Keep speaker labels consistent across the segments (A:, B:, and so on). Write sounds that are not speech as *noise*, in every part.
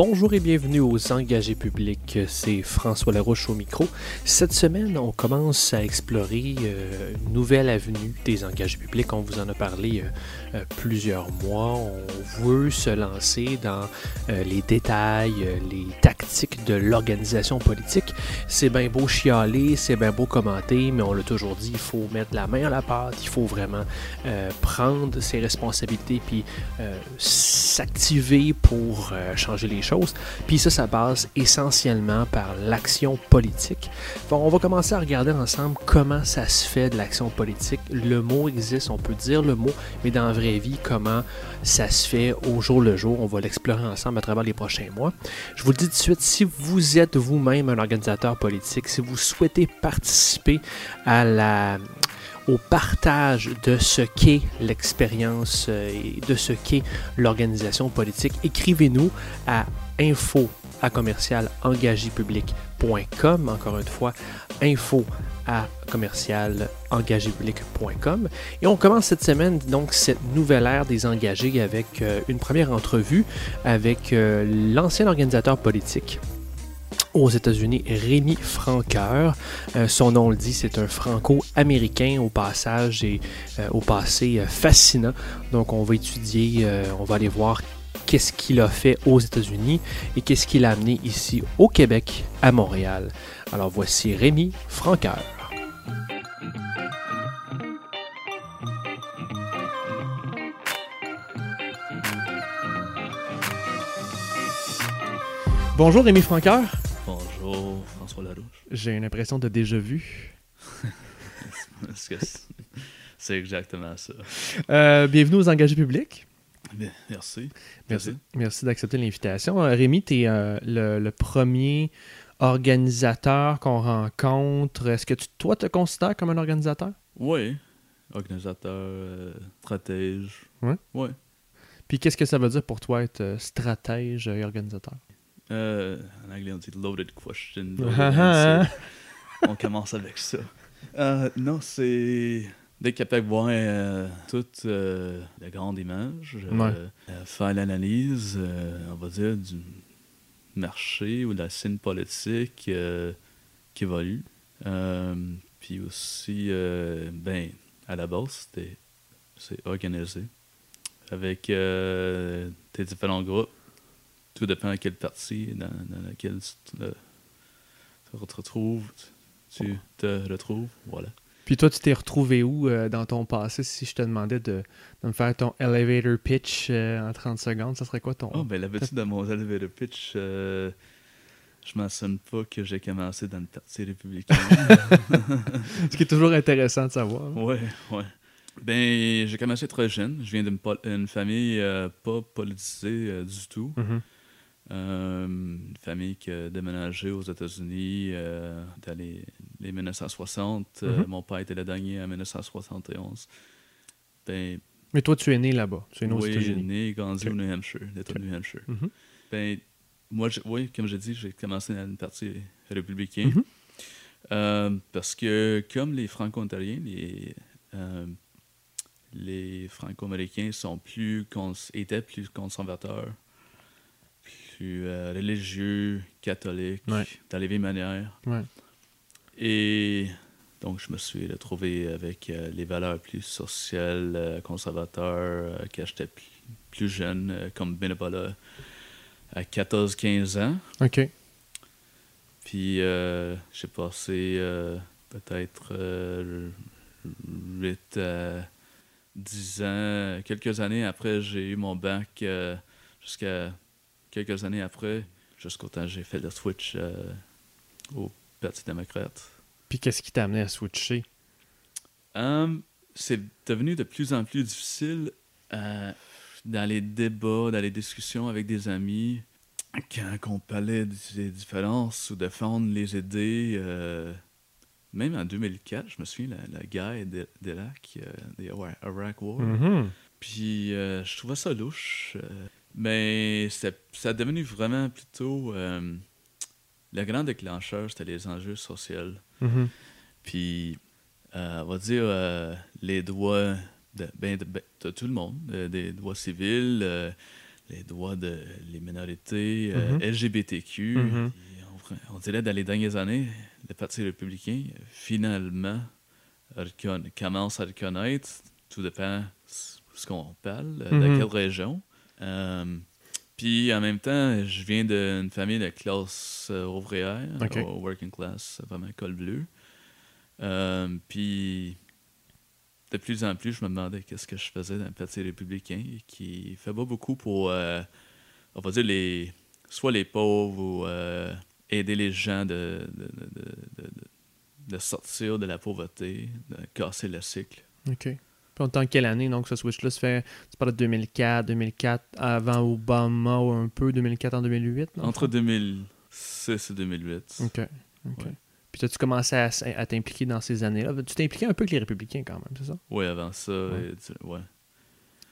A: Bonjour et bienvenue aux Engagés publics, c'est François Larouche au micro. Cette semaine, on commence à explorer euh, une nouvelle avenue des engagés publics. On vous en a parlé euh, plusieurs mois. On veut se lancer dans les détails, les tactiques de l'organisation politique. C'est bien beau chialer, c'est bien beau commenter, mais on l'a toujours dit, il faut mettre la main à la pâte, il faut vraiment prendre ses responsabilités puis s'activer pour changer les choses puis ça, ça passe essentiellement par l'action politique. on va commencer à regarder ensemble comment ça se fait de l'action politique. Le mot existe, on peut dire le mot, mais dans vraie vie, comment ça se fait au jour le jour. On va l'explorer ensemble à travers les prochains mois. Je vous le dis tout de suite, si vous êtes vous-même un organisateur politique, si vous souhaitez participer à la, au partage de ce qu'est l'expérience euh, et de ce qu'est l'organisation politique, écrivez-nous à info à commercial Encore une fois, info à commercial Et on commence cette semaine donc cette nouvelle ère des engagés avec euh, une première entrevue avec euh, l'ancien organisateur politique aux États-Unis, Rémi Franqueur. Euh, son nom le dit, c'est un franco-américain au passage et au passé fascinant. Donc on va étudier, on va aller voir qu'est-ce qu'il a fait aux États-Unis et qu'est-ce qu'il a amené ici au Québec, à Montréal. Alors voici Rémi Franqueur. Bonjour Rémi Franqueur. J'ai une impression de déjà vu. *laughs*
B: C'est exactement ça?
A: Euh, bienvenue aux engagés publics.
B: Merci.
A: Merci, merci d'accepter l'invitation. Euh, Rémi, tu es euh, le, premier organisateur qu'on rencontre. Est-ce que tu, toi, te considères comme un organisateur?
B: Oui. Organisateur, stratège.
A: Oui?
B: Oui.
A: Puis qu'est-ce que ça veut dire pour toi être stratège et organisateur?
B: Euh, en anglais, on dit loaded question. *laughs* Hein? on commence avec ça. Euh, non, c'est d'être capable de voir euh, toute la grande image, faire l'analyse, on va dire, du marché ou de la scène politique qui évolue. puis aussi, ben, à la base, c'est organisé avec tes différents groupes tout dépend de quelle partie dans, laquelle tu te, retrouves. Tu te retrouves. Voilà.
A: Puis toi, tu t'es retrouvé où euh, dans ton passé si je te demandais de, me faire ton elevator pitch euh, en 30 secondes? Ça serait quoi ton.
B: Oh, ben l'habitude de mon elevator pitch, euh, je ne mentionne pas que j'ai commencé dans le parti républicain. *laughs*
A: Ce qui est toujours intéressant de savoir.
B: Oui, oui. Ben, j'ai commencé très jeune. Je viens d'une famille pas politisée du tout. Mm-hmm. Euh, une famille qui a déménagé aux États-Unis euh, dans les, 1960. Euh, mhm. mon père était le dernier en 1971. Ben,
A: Mais toi, tu es né là-bas. Tu es né aux
B: oui,
A: États-Unis.
B: né et grandi au New Hampshire, l'État New Hampshire.
A: Mhm.
B: ben, moi, oui, comme j'ai dit, j'ai commencé dans une partie républicaine. Mhm. parce que, comme les Franco-Ontariens, les, les Franco-Américains sont plus étaient plus conservateurs euh, religieux, catholique, dans les vieilles manières. Et donc, je me suis retrouvé avec euh, les valeurs plus sociales, euh, conservateurs, quand j'étais plus, jeune, comme bénévolat à 14-15 ans.
A: OK.
B: Puis, j'ai passé peut-être 8 à 10 ans. Quelques années après, j'ai eu mon bac jusqu'à quelques années après, jusqu'au temps j'ai fait le switch euh, au Parti démocrate.
A: Puis qu'est-ce qui t'a amené à switcher?
B: Um, c'est devenu de plus en plus difficile. Euh, dans les débats, dans les discussions avec des amis, quand on parlait des différences ou défendre les idées, euh, même en 2004, je me souviens, la, la guerre d'Irak, euh, Iraq War.
A: Mhm.
B: Puis je trouvais ça louche. Mais ça a devenu vraiment plutôt. euh, le grand déclencheur, c'était les enjeux sociaux.
A: Mhm.
B: Puis, euh, on va dire, euh, les droits de, ben, de, ben, de tout le monde, des droits civils, les droits de les minorités,
A: Mhm.
B: LGBTQ.
A: Mhm.
B: Puis on, on dirait dans les dernières années, le Parti républicain, finalement, reconna- commence à reconnaître, tout dépend ce qu'on parle, de quelle région. Euh, puis en même temps, je viens d'une famille de classe euh, ouvrière, au working class, vraiment col bleu. Euh, puis de plus en plus, je me demandais qu'est-ce que je faisais dans le Parti républicain, qui fait pas beaucoup pour, euh, on va dire, les, soit les pauvres ou euh, aider les gens de, de, de- de- de- de sortir de la pauvreté, de casser le cycle.
A: OK. Puis on est en quelle année, donc, ce switch-là se fait... Tu parles de 2004, 2004, avant Obama ou un peu, 2004 en 2008? dans le
B: Entre
A: fond?
B: 2006 et 2008.
A: OK. OK.
B: Ouais.
A: Puis as-tu commencé à, t'impliquer dans ces années-là? Tu t'es impliqué un peu avec les républicains quand même, c'est ça?
B: Oui, avant ça,
A: Ouais.
B: et ouais.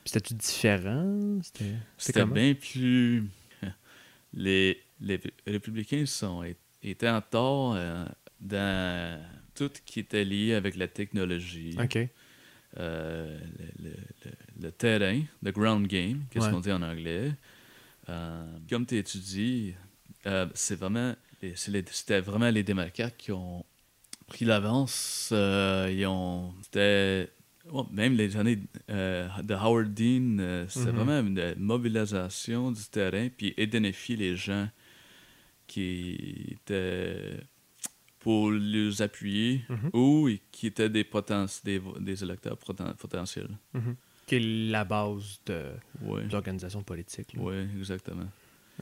A: Puis c'était-tu différent? C'était
B: bien plus. *laughs* Les, les républicains sont, étaient en tort euh, dans tout qui était lié avec la technologie,
A: OK.
B: Euh, le, le- le- le terrain, le ground game, qu'est-ce
A: Ouais.
B: qu'on dit en anglais. Euh, comme tu étudies, euh, c'est vraiment, c'est c'était vraiment les démocrates qui ont pris l'avance. ils ont, c'était ouais, même les années de Howard Dean, c'était
A: Mhm.
B: vraiment une mobilisation du terrain puis identifier les gens qui étaient pour les appuyer
A: Mhm.
B: ou qui étaient des, des, des électeurs poten- potentiels.
A: Mhm. Qui est la base de
B: Oui,
A: l'organisation politique.
B: ouais, exactement.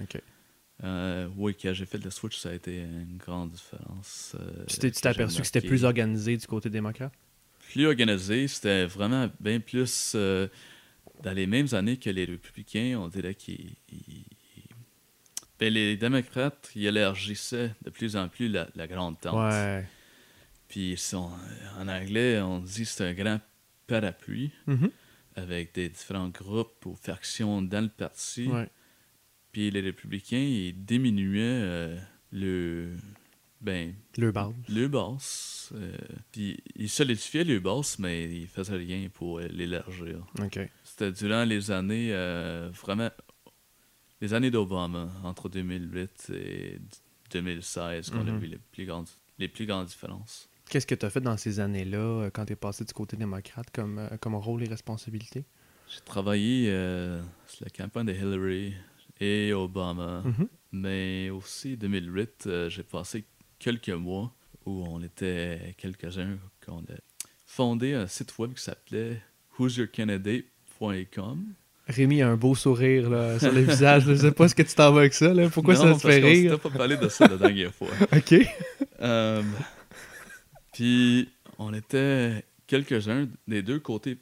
A: OK.
B: Euh, oui, quand j'ai fait le switch, ça a été une grande différence. euh,
A: tu t'es aperçu que c'était plus organisé du côté démocrate?
B: Plus organisé, c'était vraiment bien plus euh, dans les mêmes années que les républicains, on dirait qu'ils. Ben, les démocrates, ils élargissaient de plus en plus la, la grande tente.
A: Ouais.
B: Puis ils sont- en anglais, on dit c'est un grand parapluie
A: Mhm.
B: avec des différents groupes ou factions dans le parti.
A: Ouais.
B: Puis les républicains, ils diminuaient euh, le. Ben,
A: Le base.
B: le boss. euh, puis ils solidifiaient le boss, mais ils faisaient rien pour euh, l'élargir.
A: OK.
B: C'était durant les années euh, vraiment. Les années d'Obama, entre 2008 et 2016, qu'on a
A: Mhm.
B: vu les plus grandes, les plus grandes différences.
A: Qu'est-ce que tu as fait dans ces années-là, euh, quand tu es passé du côté démocrate, comme, euh, comme rôle et responsabilité?
B: J'ai travaillé euh, sur la campagne de Hillary et Obama,
A: Mhm.
B: mais aussi 2008, euh, j'ai passé quelques mois où on était quelques-uns qu'on a fondé un site web qui s'appelait who'syourcandidate.com.
A: Rémi a un beau sourire là, sur le visage. Je sais pas ce que tu t'en vas avec ça. Là. Pourquoi
B: Non,
A: ça te fait rire?
B: s'était pas parlé de ça la dernière fois. *laughs*
A: OK.
B: Euh, Puis on était quelques-uns des deux côtés,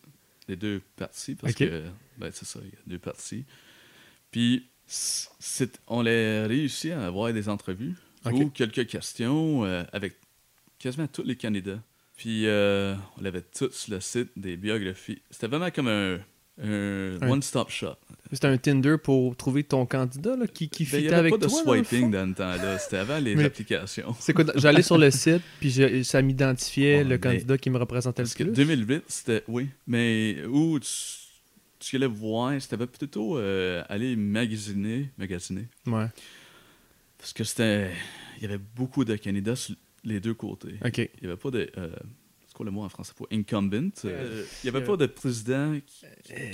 B: des deux parties, parce que ben, c'est ça, il y a deux parties. Puis on a réussi à avoir des entrevues ou quelques questions euh, avec quasiment tous les candidats. Puis euh, on avait tous le site des biographies. C'était vraiment comme un, un
A: Un-
B: one-stop shop.
A: C'était un Tinder pour trouver ton candidat là, qui, qui
B: Ben, il n'y
A: fitait
B: avait
A: avec
B: pas de
A: toi. dans le
B: swiping dans le temps-là. C'était avant les
A: Mais-
B: applications.
A: C'est quoi? J'allais sur le *laughs* site, puis je- ça m'identifiait le
B: mais-
A: candidat qui me représentait le
B: que
A: plus.
B: 2008, c'était. Oui. Mais où tu, tu allais voir, c'était plutôt euh, aller magasiner. Magasiner.
A: Ouais.
B: Parce que c'était. Il y avait beaucoup de candidats sur les deux côtés.
A: OK.
B: Il n'y avait pas de. euh, c'est quoi le mot en français? Pour incumbent euh, Il n'y avait
A: euh,
B: pas de président qui,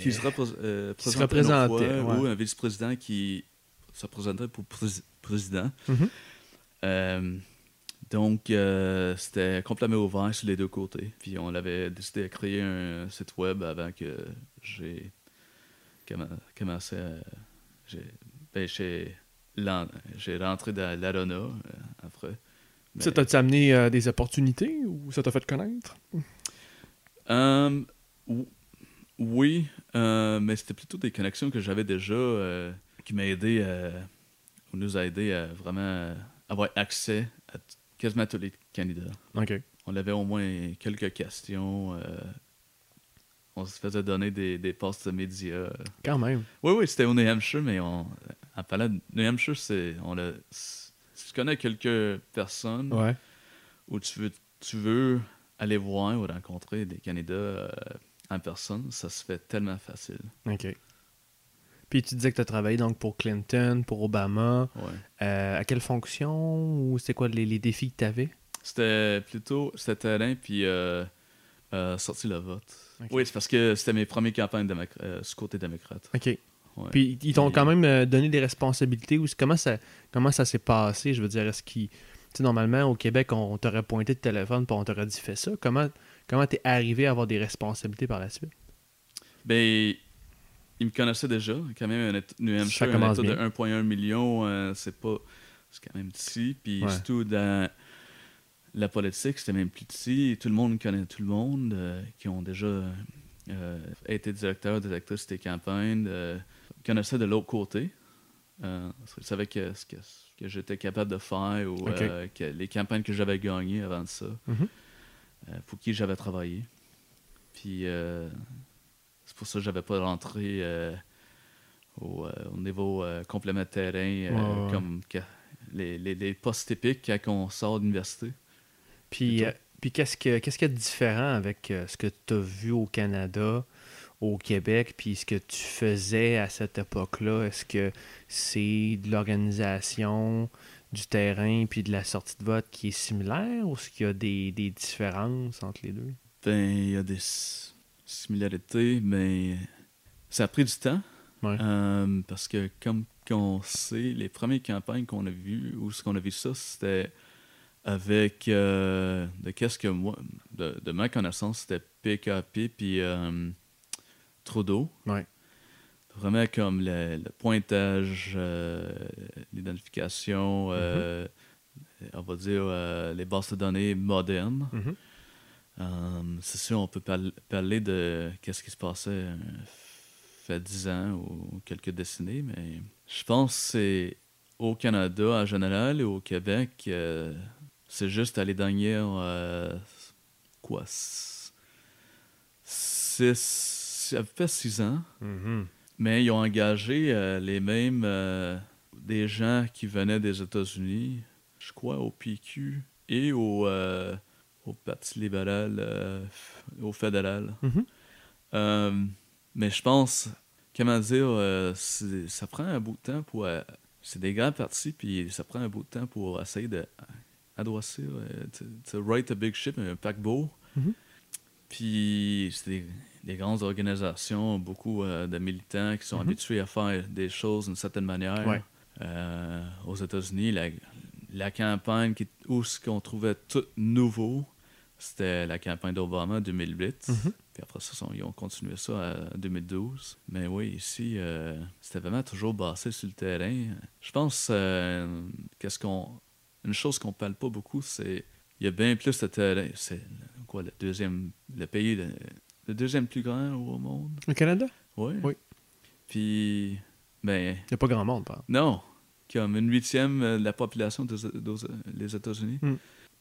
B: qui se, euh,
A: qui
B: une
A: représentait,
B: fois,
A: ouais.
B: ou un vice-président qui se présentait pour prés- président.
A: Mhm.
B: Euh, donc, euh, c'était complètement ouvert sur les deux côtés. Puis on avait décidé de créer un site web avant que j'ai commen- commencé à. J'ai, ben, rentré dans l'Arona euh, après. Mais-
A: Ça t'a-tu amené euh, des opportunités ou ça t'a fait connaître?
B: Euh, ou- Oui, euh, mais c'était plutôt des connexions que j'avais déjà euh, qui m'ont aidé, ou nous a aidé à vraiment avoir accès à quasiment tous les candidats.
A: OK.
B: On avait au moins quelques questions. on se faisait donner des, des postes de médias.
A: Quand même.
B: Oui, oui, c'était au New Hampshire, mais on, en parlant de New Hampshire, c'est, on a, tu connais quelques personnes
A: Ouais.
B: où tu veux, tu veux aller voir ou rencontrer des candidats euh, en personne, ça se fait tellement facile.
A: OK. Puis tu disais que tu as travaillé donc pour Clinton, pour Obama.
B: Ouais.
A: Euh, à quelle fonction ou c'est quoi les, les défis que tu avais?
B: C'était plutôt, c'était terrain, puis euh, euh, sortir le vote. Oui, c'est parce que c'était mes premières campagnes euh, du côté démocrate.
A: OK.
B: Ouais.
A: Puis ils t'ont quand même euh, donné des responsabilités ou comment ça comment ça s'est passé? Je veux dire, est-ce qu'ils. Tu sais, normalement, au Québec, on, on t'aurait pointé de téléphone puis on t'aurait dit fais ça. Comment comment t'es arrivé à avoir des responsabilités par la suite?
B: Ben, ils me connaissaient déjà. Quand même, un New Hampshire, un État de
A: bien.
B: 1,1 million, euh, c'est pas. C'est quand même petit. Puis
A: Ouais.
B: surtout dans la politique, c'était même plus petit. Tout le monde connaît tout le monde, euh, qui ont déjà euh, été directeurs, directrices des campagnes, connaissaient de l'autre côté. Euh, ils savaient que, ce que, que j'étais capable de faire ou euh, que les campagnes que j'avais gagnées avant ça,
A: Mhm.
B: euh, pour qui j'avais travaillé. Puis euh, c'est pour ça que j'avais pas rentré au, au niveau complément de terrain comme que- les, les, les postes typiques quand on sort d'université.
A: Puis, puis qu'est-ce que qu'est-ce qu'il y a de différent avec ce que tu as vu au Canada, au Québec, puis ce que tu faisais à cette époque-là? Est-ce que c'est de l'organisation, du terrain, puis de la sortie de vote qui est similaire ou est-ce qu'il y a des, des différences entre les deux?
B: Ben, il y a des similarités, mais ça a pris du temps.
A: Ouais.
B: Euh, parce que comme qu'on sait, les premières campagnes qu'on a vues, ou ce qu'on a vu ça, c'était avec euh, de qu'est-ce que moi, de, de ma connaissance, c'était PKP puis euh, Trudeau.
A: Ouais.
B: Vraiment comme le, le pointage, euh, l'identification, euh, on va dire euh, les bases de données modernes. Euh, c'est sûr, on peut parl- parler de qu'est-ce qui se passait fait 10 ans ou quelques décennies, mais je pense que c'est au Canada en général et au Québec, c'est juste à les dernières, quoi, 6, ça fait 6 ans,
A: Mhm.
B: mais ils ont engagé euh, les mêmes, euh, des gens qui venaient des États-Unis, je crois au PQ et au, euh, au Parti libéral, au fédéral.
A: Mhm.
B: Euh, mais je pense, comment dire, c'est- ça prend un bout de temps pour. c'est des grands partis, puis ça prend un bout de temps pour essayer de euh, to, to right a big ship, un paquebot.
A: Mhm.
B: Puis c'est des, des grandes organisations, beaucoup euh, de militants qui sont
A: Mhm.
B: habitués à faire des choses d'une certaine manière.
A: Ouais.
B: Euh, aux États-Unis, la, la campagne qui, où ce qu'on trouvait tout nouveau, c'était la campagne d'Obama 2008.
A: Mhm.
B: Puis après ça, ils ont continué ça en 2012. Mais oui, ici, euh, c'était vraiment toujours basé sur le terrain. Je pense qu'est-ce qu'on. Une chose qu'on parle pas beaucoup, c'est il y a bien plus de terrain. C'est quoi le deuxième le pays le, le deuxième plus grand au monde.
A: Au Canada?
B: Oui.
A: Oui.
B: Puis ben
A: Il n'y a pas grand monde, par
B: non, comme une huitième de la population des des États-Unis.
A: Mm.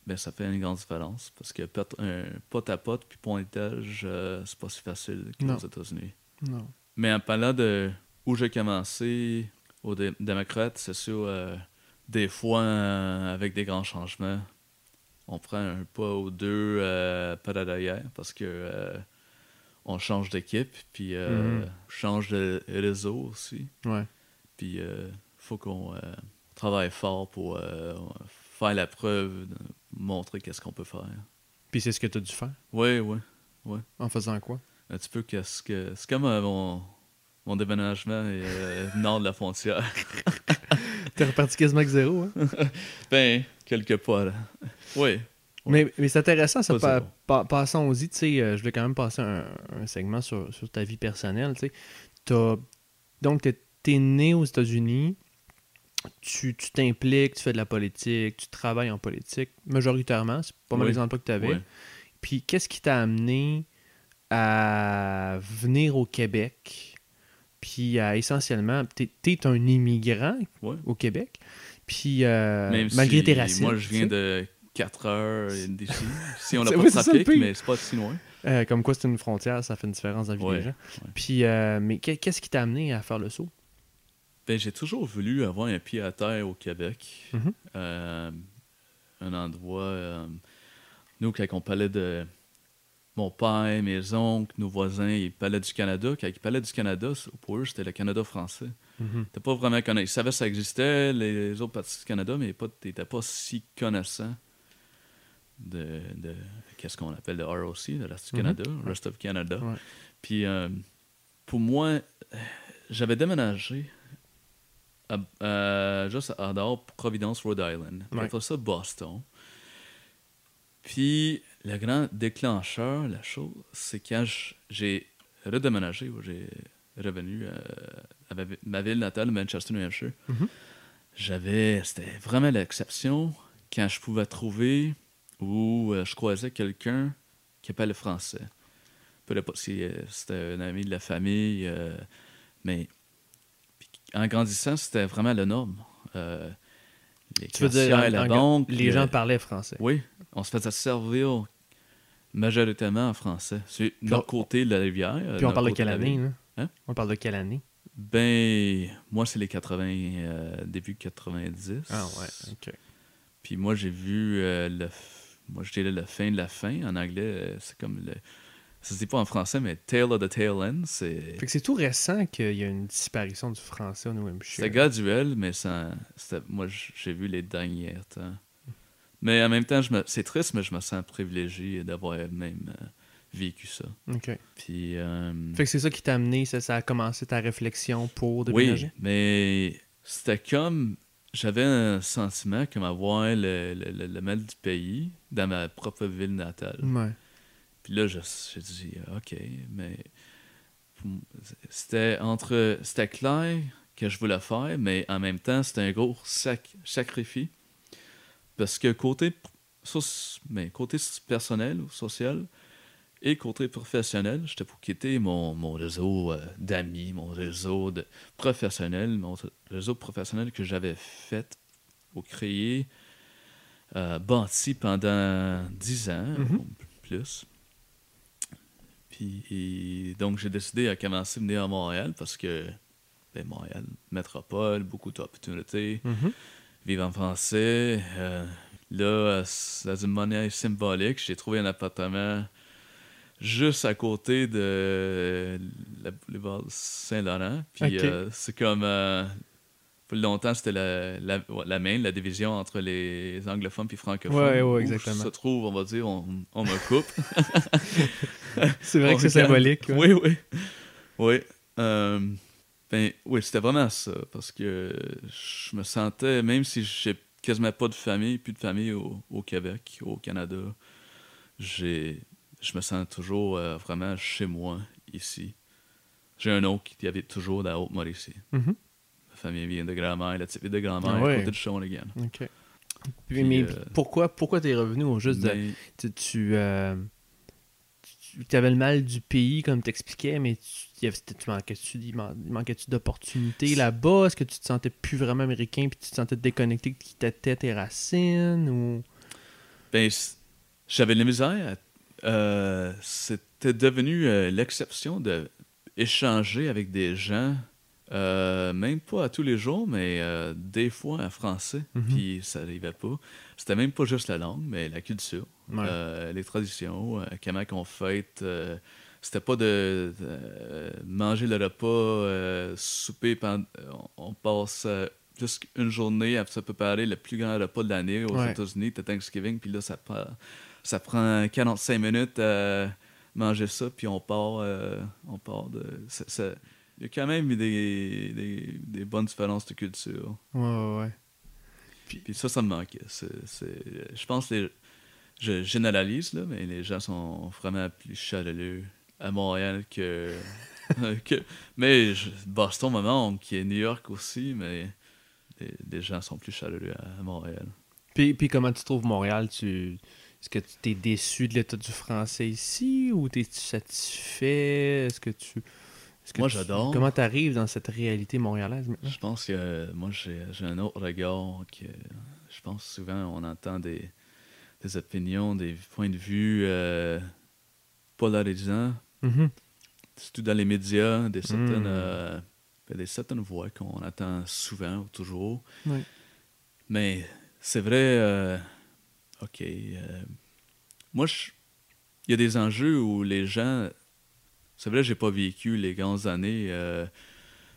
B: Ben, ça fait une grande différence parce que pot, un pot à pot puis pointage, euh, c'est pas si facile qu'aux États-Unis.
A: Non.
B: Mais en parlant de où j'ai commencé, aux dé- démocrates, c'est sûr, euh, des fois, euh, avec des grands changements, on prend un pas ou deux euh, pas derrière parce que on change d'équipe, puis euh,
A: Mhm.
B: change de réseau aussi.
A: Ouais.
B: Puis il faut qu'on euh, travaille fort pour euh, faire la preuve, de montrer qu'est-ce qu'on peut faire.
A: Puis c'est ce que tu as dû faire?
B: Oui, oui.
A: En faisant quoi?
B: Un petit peu qu'est-ce que. C'est comme euh, mon, mon déménagement et, euh, nord de la frontière. *laughs*
A: T'es reparti quasiment avec zéro, hein? *laughs*
B: ben, quelque part. là. Oui.
A: Mais, mais c'est intéressant, ça. Pa- pa- passons-y, tu sais, euh, je vais quand même passer un, un segment sur, sur ta vie personnelle, tu sais. Donc, t'es es né aux États-Unis, tu tu t'impliques, tu fais de la politique, tu travailles en politique, majoritairement, c'est pas mal
B: Oui.
A: les emplois que tu avais.
B: Oui.
A: Puis, qu'est-ce qui t'a amené à venir au Québec, puis à essentiellement, t'es es un immigrant
B: Ouais.
A: au Québec, puis euh, malgré
B: si
A: tes racines.
B: Moi, je
A: tu
B: viens de 4 heures d'ici. Si on n'a *laughs* pas de trafic, mais c'est pas si loin.
A: Euh, comme quoi, c'est une frontière, ça fait une différence dans la vie
B: Ouais,
A: des gens.
B: ouais.
A: Puis, euh, mais qu'est- qu'est-ce qui t'a amené à faire le saut?
B: Ben, j'ai toujours voulu avoir un pied à terre au Québec.
A: Mhm.
B: Euh, un endroit. nous, quand on parlait de mon père, mes oncles, nos voisins, ils parlaient du Canada. Quand ils parlaient du Canada, pour eux, c'était le Canada français.
A: Mhm.
B: T'es pas vraiment connaissant. Ils savaient que ça existait, les autres parties du Canada, mais t'étais pas si connaissant de, de qu'est-ce qu'on appelle le ROC,
A: Mhm.
B: Canada, Rest of Canada.
A: Ouais.
B: Puis euh, pour moi, j'avais déménagé à, à- juste à dehors Providence, Rhode Island.
A: Ouais.
B: Après ça, Boston. Puis le grand déclencheur, la chose, c'est quand j'ai redéménagé, j'ai revenu euh, à ma, vi- ma ville natale, Manchester, New Hampshire.
A: Mhm.
B: J'avais, c'était vraiment l'exception quand je pouvais trouver ou euh, je croisais quelqu'un qui parlait français. Peu importe si euh, c'était un ami de la famille, euh, mais en grandissant, c'était vraiment la norme. Euh, les
A: Tu veux dire,
B: caissières,
A: en-
B: la banque,
A: les
B: le-
A: gens parlaient français.
B: oui, on se faisait servir majoritairement en français. C'est notre côté de la rivière.
A: Puis on parle de quelle année?
B: Hein?
A: On parle de quelle année?
B: Ben, moi, c'est les 80, euh, début 90.
A: Ah ouais, ok.
B: Puis moi, j'ai vu le. Moi, je dirais la fin de la fin. En anglais, euh, c'est comme le. Ça se dit pas en français, mais tail of the tail end. C'est.
A: Fait que c'est tout récent qu'il y a une disparition du français au New Hampshire.
B: C'était graduel, mais ça, moi, j'ai vu les derniers temps. Mais en même temps, je me, c'est triste, mais je me sens privilégié d'avoir même euh, vécu ça.
A: Ok.
B: Puis. euh,
A: Fait que c'est ça qui t'a amené, ça, ça a commencé ta réflexion pour
B: oui,
A: déménager?
B: mais c'était comme. J'avais un sentiment comme avoir le, le, le- le mal du pays dans ma propre ville natale.
A: Ouais.
B: Puis là, je- j'ai dit, OK, mais c'était entre. C'était clair que je voulais faire, mais en même temps, c'était un gros sac, sacrifice. Parce que côté, mais côté personnel ou social et côté professionnel, j'étais pour quitter mon, mon réseau euh, d'amis, mon réseau de professionnel, mon réseau professionnel que j'avais fait ou créé, euh, bâti pendant dix ans,
A: Mhm.
B: plus. Puis et donc j'ai décidé à commencer à venir à Montréal parce que ben, Montréal, métropole, beaucoup d'opportunités,
A: Mhm.
B: vivre en français. euh, là, c'est dans une monnaie symbolique, j'ai trouvé un appartement juste à côté de la boulevard Saint-Laurent. Puis euh, c'est comme. euh, pour longtemps, c'était la, la, la main, la division entre les anglophones et francophones.
A: Ouais, ouais,
B: Où
A: exactement.
B: se trouve, on va dire, on, on me coupe. *laughs*
A: C'est vrai
B: On
A: que c'est *laughs* symbolique. ouais.
B: Oui, oui. Oui. euh, ben, oui, c'était vraiment ça. Parce que je me sentais, même si j'ai quasiment pas de famille, plus de famille au, au Québec, au Canada, j'ai, je me sens toujours euh, vraiment chez moi, ici. J'ai un oncle qui habite toujours dans la Haute-Mauricie.
A: Mhm.
B: Ma famille vient de grand-mère, la ville de grand-mère,
A: Ah ouais.
B: à côté de Shawinigan.
A: Ok. Puis, mais
B: euh,
A: pourquoi, pourquoi t'es revenu au juste de.
B: Mais-
A: Tu, tu, euh, tu avais le mal du pays, comme t'expliquais, mais tu, tu manquais-tu il man- il manquait-tu d'opportunités là-bas? Est-ce que tu te sentais plus vraiment américain puis tu te sentais déconnecté qui t'étais tes racines? Ou...
B: Ben, j'avais de la misère. à- euh, C'était devenu euh, l'exception de échanger avec des gens, euh, même pas à tous les jours, mais des fois en français.
A: Mhm.
B: Puis ça n'arrivait pas. C'était même pas juste la langue, mais la culture,
A: Ouais.
B: les traditions, comment qu'on fête. c'était pas de, de, manger le repas, souper, pendant, on, on passe juste une journée à se préparer le plus grand repas de l'année aux
A: Ouais.
B: États-Unis, t'as Thanksgiving, puis là, ça prend, ça prend 45 minutes à manger ça, puis on part, euh, on part de... Il y a quand même des, des, des bonnes différences de culture.
A: Ouais, ouais, ouais.
B: Puis ça, ça me manquait. C'est- je pense que les- je généralise, là, mais les gens sont vraiment plus chaleureux à Montréal que. *laughs* que mais je- Boston me manque, qui est New York aussi, mais les, les gens sont plus chaleureux à, à Montréal.
A: Puis, puis comment tu trouves Montréal? Tu, Est-ce que tu es déçu de l'état du français ici ou es-tu satisfait? Est-ce que tu. est-ce que
B: Moi,
A: tu-
B: j'adore.
A: Comment tu arrives dans cette réalité montréalaise maintenant?
B: Je pense que euh, moi, j'ai j'ai un autre regard que je pense souvent on entend des, des opinions, des points de vue euh, polarisants,
A: Mhm.
B: surtout dans les médias, des certaines,
A: Mm.
B: euh, ben, des certaines voix qu'on entend souvent ou toujours. Mais c'est vrai, euh, ok. euh, moi, je- il y a des enjeux où les gens. C'est vrai, j'ai pas vécu les grandes années euh,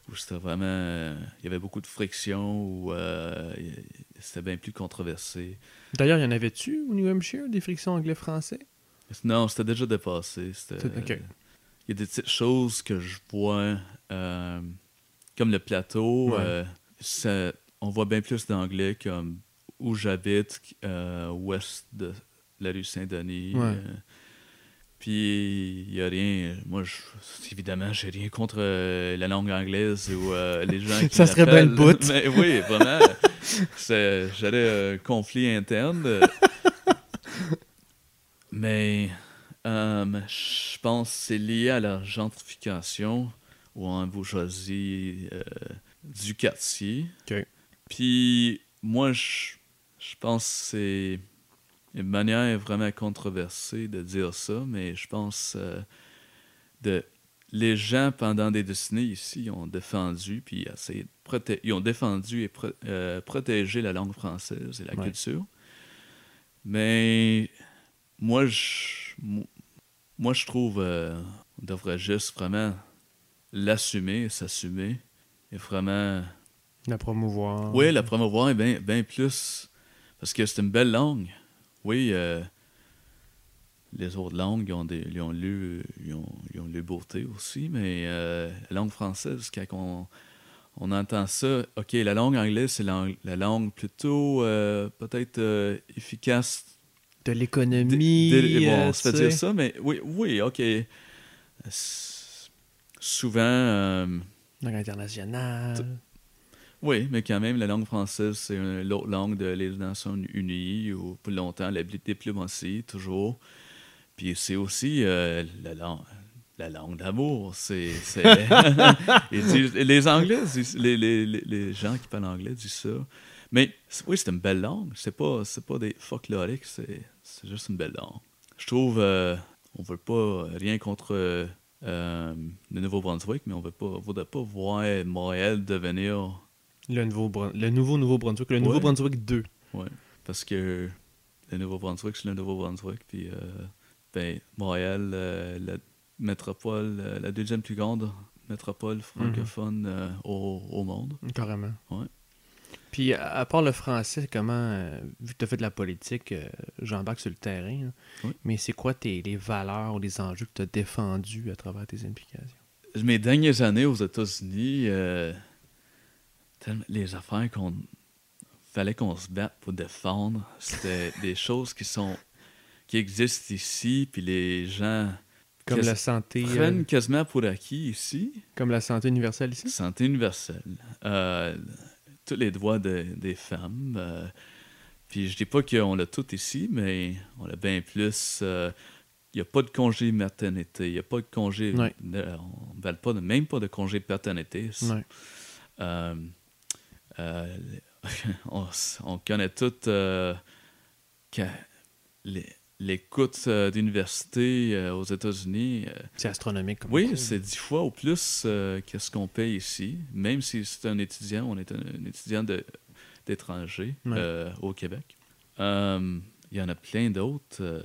B: où c'était vraiment. Il y avait beaucoup de friction, où euh, il- c'était bien plus controversé.
A: D'ailleurs, y en avait-tu au New Hampshire, des frictions anglais-français?
B: Non, c'était déjà dépassé. c'était-. Il y a des petites choses que je vois, comme le plateau.
A: Ouais.
B: ça- on voit bien plus d'anglais comme où j'habite, euh, ouest de la rue Saint-Denis.
A: Ouais.
B: euh, puis il n'y a rien. Moi, je, évidemment, j'ai rien contre euh, la langue anglaise ou euh, les gens *laughs* qui
A: Ça serait bien le bout.
B: Mais oui, vraiment. *laughs* c'est- J'aurais un conflit interne. euh, mais euh, je pense que c'est lié à la gentrification ou en bourgeoisie euh, du quartier.
A: Ok.
B: Puis moi, je, je pense que c'est une manière vraiment controversée de dire ça, mais je pense euh, de les gens pendant des décennies ici ont défendu puis essayé de proté- ils ont défendu et pro- euh, protégé la langue française et la
A: Ouais.
B: culture. Mais moi, je, mo- moi, je trouve euh, on devrait juste vraiment l'assumer, s'assumer et vraiment
A: La promouvoir.
B: oui, la promouvoir est bien bien plus. Parce que c'est une belle langue. Oui, euh, les autres langues, ils ont, des, ils ont, lu, ils ont, ils ont lu beauté aussi, mais euh, la langue française, quand on, on entend ça, OK, la langue anglaise, c'est la, la langue plutôt euh, peut-être efficace.
A: De l'économie.
B: bon, ça veut dire ça, mais oui, oui, OK. Souvent.
A: Langue internationale.
B: Oui, mais quand même, la langue française, c'est l'autre langue de les Nations Unies, ou pour longtemps, la diplomatie, toujours. Puis c'est aussi euh, la, langue, la langue d'amour. C'est, *laughs* *laughs* les Anglais, les, les, gens qui parlent anglais disent ça. Mais oui, c'est une belle langue. C'est pas, c'est pas des folkloriques, c'est, juste une belle langue. Je trouve, euh, on veut pas rien contre euh, le Nouveau-Brunswick, mais on veut pas, on voudrait pas voir Montréal devenir
A: Le nouveau, le nouveau Nouveau-Brunswick. Le Nouveau-Brunswick 2.
B: Ouais, parce que le Nouveau-Brunswick, c'est le Nouveau-Brunswick, puis euh, ben, Montréal, euh, la métropole, euh, la deuxième plus grande métropole francophone euh, au, au monde.
A: Carrément.
B: Ouais.
A: Puis, à, part le français, comment, vu que tu as fait de la politique, j'embarque sur le terrain.
B: Oui.
A: mais c'est quoi tes, les valeurs ou les enjeux que tu as défendus à travers tes implications?
B: Mes dernières années aux États-Unis, euh, les affaires qu'on fallait qu'on se batte pour défendre, c'était *laughs* des choses qui sont qui existent ici, puis les gens
A: Comme la santé euh,
B: prennent quasiment pour acquis ici.
A: comme la santé universelle ici?
B: Santé universelle. Euh, tous les droits de- des femmes. euh, puis je dis pas qu'on l'a tout ici, mais on a bien plus. euh, Il n'y a pas de congé maternité. Il n'y a pas de congé.
A: Ouais.
B: de- on ne parle pas de, même pas de congé paternité.
A: Ouais.
B: Euh, *laughs* on, connaît toutes euh, que les, les coûts euh, d'université euh, aux États-Unis.
A: C'est astronomique. Comme
B: oui, c'est dix fois ou plus euh, que ce qu'on paye ici. Même si c'est un étudiant, on est un, un étudiant d'étranger
A: Ouais.
B: au Québec. Euh, Il y en a plein d'autres.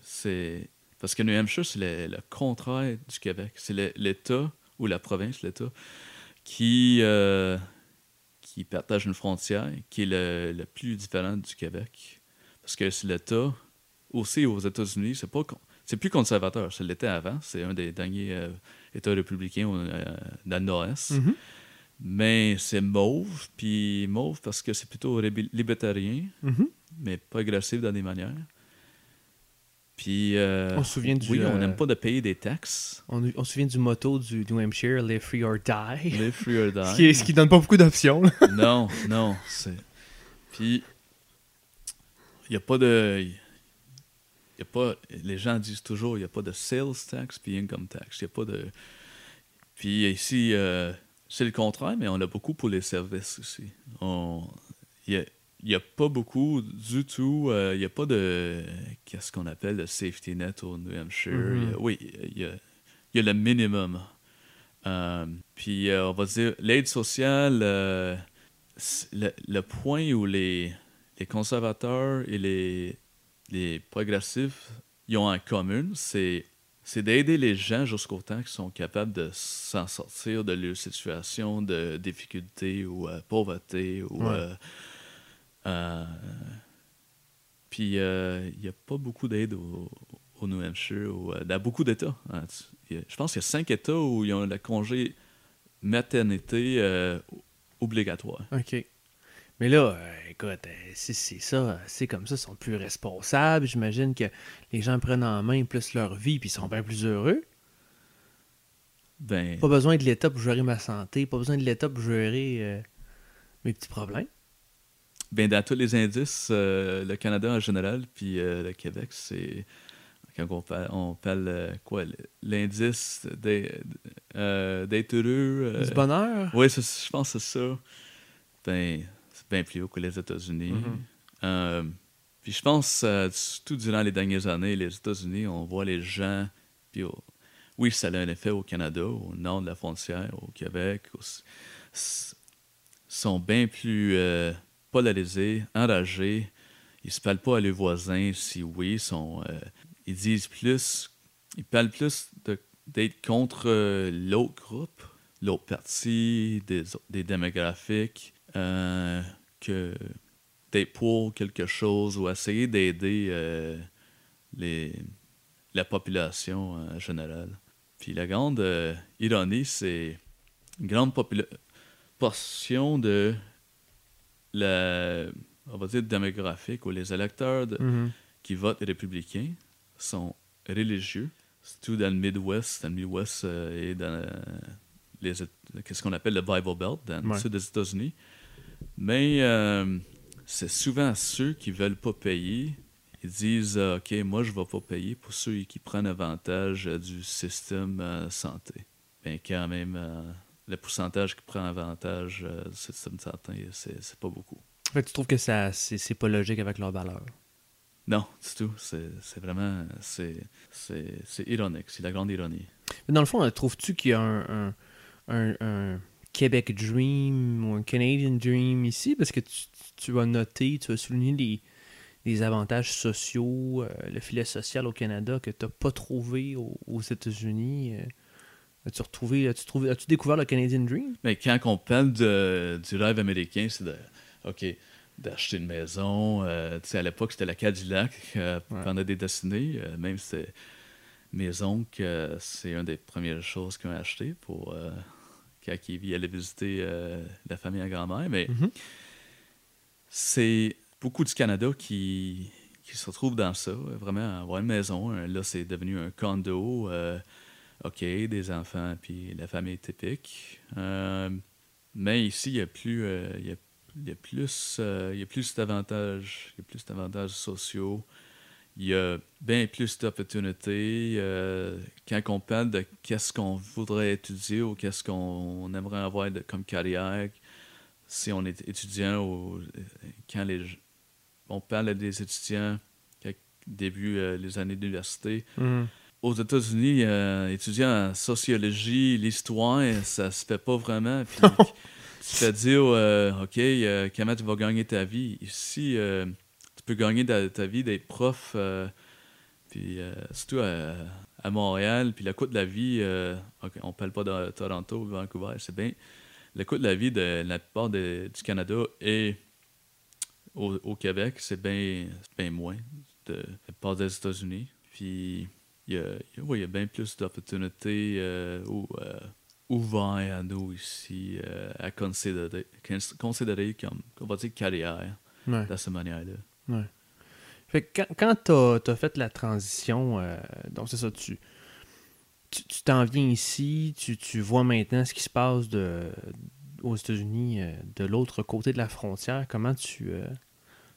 B: c'est- parce que New Hampshire, c'est le, le contraire du Québec. C'est l'État ou la province, l'État, qui, euh, qui partage une frontière qui est le, le plus différente du Québec. Parce que c'est l'État, aussi aux États-Unis, c'est pas c'est plus conservateur. C'est l'était avant. C'est un des derniers euh, États républicains euh, dans le Nord-Est.
A: Mhm.
B: Mais c'est mauve, puis mauve parce que c'est plutôt libertarien,
A: Mhm.
B: mais pas agressif dans des manières. Puis. euh,
A: On se souvient du,
B: Oui, on
A: euh,
B: n'aime pas de payer des taxes.
A: On, on se souvient du motto du New Hampshire, Live Free or Die.
B: Live free or die. *laughs*
A: ce, qui ce qui donne pas beaucoup d'options. *laughs*
B: non, non. c'est Puis, il n'y a pas de. y a pas, les gens disent toujours, il n'y a pas de sales tax puis income tax. Il y a pas de. Puis ici, euh, c'est le contraire, mais on a beaucoup pour les services aussi. Il n'y a, pas beaucoup du tout. euh, Il n'y a pas de. Qu'est-ce qu'on appelle le safety net au New Hampshire.
A: Mhm.
B: A- oui, il y a, y a le minimum. Euh, puis euh, on va dire, l'aide sociale, le, le point où les, les conservateurs et les, les progressifs ils ont en commun, c'est c'est d'aider les gens jusqu'au temps qu'ils sont capables de s'en sortir de leur situation de difficulté ou euh, pauvreté ou
A: Ouais.
B: euh, euh, puis euh, il n'y a pas beaucoup d'aide au, au New Hampshire ou euh, dans beaucoup d'États. hein. Je pense qu'il y a cinq États où ils ont le congé maternité euh, obligatoire.
A: OK. Mais là, écoute, si c'est ça, c'est comme ça, ils sont plus responsables. J'imagine que les gens prennent en main plus leur vie puis ils sont bien plus heureux.
B: Ben,
A: Pas besoin de l'État pour gérer ma santé, pas besoin de l'État pour gérer mes petits problèmes.
B: Ben, dans tous les indices, euh, le Canada en général, puis euh, le Québec, c'est. Quand on parle, on parle euh, quoi L'indice d'être heureux.
A: Du bonheur?
B: Oui, je pense que c'est ça. Ben, c'est bien plus haut que les États-Unis.
A: Mhm.
B: Euh, puis je pense, tout durant les dernières années, les États-Unis, on voit les gens. Puis oui, ça a un effet au Canada, au nord de la frontière, au Québec. au- sont bien plus polarisés, enragés. Ils se parlent pas à leurs voisins. Si oui, ils euh, disent plus. Ils parlent plus d'être contre euh, l'autre groupe, l'autre parti, des, des démographiques, euh, que d'être pour quelque chose ou essayer d'aider les, la population en général. Puis la grande ironie, c'est une grande popula- portion de la, on va dire, démographique ou les électeurs de-
A: Mhm.
B: qui votent républicains sont religieux, surtout dans le Midwest, dans le Midwest euh, et dans euh, les, qu'est-ce qu'on appelle le Bible Belt, dans le sud des États-Unis. Mais euh, c'est souvent ceux qui veulent pas payer. Ils disent euh, OK, moi, je vais pas payer pour ceux qui prennent avantage euh, du système santé. Ben, quand même, le pourcentage qui prend avantage euh, du système de santé, c'est pas beaucoup.
A: Fait que tu trouves que ça c'est pas logique avec leurs valeurs?
B: Non, du tout. C'est vraiment. C'est c'est- c'est ironique. C'est la grande ironie.
A: Mais dans le fond, euh, trouves-tu qu'il y a un, un, un- un Québec Dream ou un Canadian Dream ici? Parce que tu, tu as noté, tu as souligné les, les avantages sociaux, euh, le filet social au Canada que tu n'as pas trouvé au- aux États-Unis. euh. As-tu retrouvé, as-tu trouvé, as-tu découvert le Canadian Dream?
B: Mais quand on parle de, du rêve américain, c'est de. OK, d'acheter une maison. euh, tu sais, à l'époque, c'était la Cadillac euh,
A: Ouais.
B: pendant des décennies. euh, même c'était mes oncles, c'est une des premières choses qu'ils ont acheté pour. quand ils allaient visiter la famille à grand-mère. Mais
A: Mhm.
B: c'est beaucoup du Canada qui, qui se retrouvent dans ça, vraiment avoir une maison. Là, c'est devenu un condo. Euh, OK, des enfants, puis la famille typique. Euh, mais ici, il y a plus, euh, euh, d'avantages, il y a plus d'avantages sociaux. Il y a bien plus d'opportunités. euh, quand on parle de qu'est-ce qu'on voudrait étudier ou qu'est-ce qu'on aimerait avoir comme carrière, si on est étudiant ou quand les, on parle des étudiants début euh, les années d'université,
A: Mhm.
B: Aux États-Unis, euh, étudier en sociologie, l'histoire, ça se fait pas vraiment. Puis *laughs* tu te fais dire, euh, OK, euh, comment tu vas gagner ta vie? Ici, euh, tu peux gagner ta, ta vie d'être prof, euh, puis surtout à, à Montréal, puis le coût de la vie, euh, OK, on parle pas de Toronto ou Vancouver, c'est bien. Le coût de la vie de la plupart de- du Canada et au, au Québec, c'est bien bien moins de la plupart des États-Unis. Puis il y a, il y a- ouais, il y a bien plus d'opportunités euh, ou, euh, ouvertes à nous ici euh, à considérer, cons- considérer comme, on va dire, carrière
A: Ouais.
B: de cette manière-là.
A: Ouais. Fait que quand, quand tu as, fait la transition, donc c'est ça, tu t'en viens ici, tu, tu vois maintenant ce qui se passe de, aux États-Unis de l'autre côté de la frontière. Comment tu,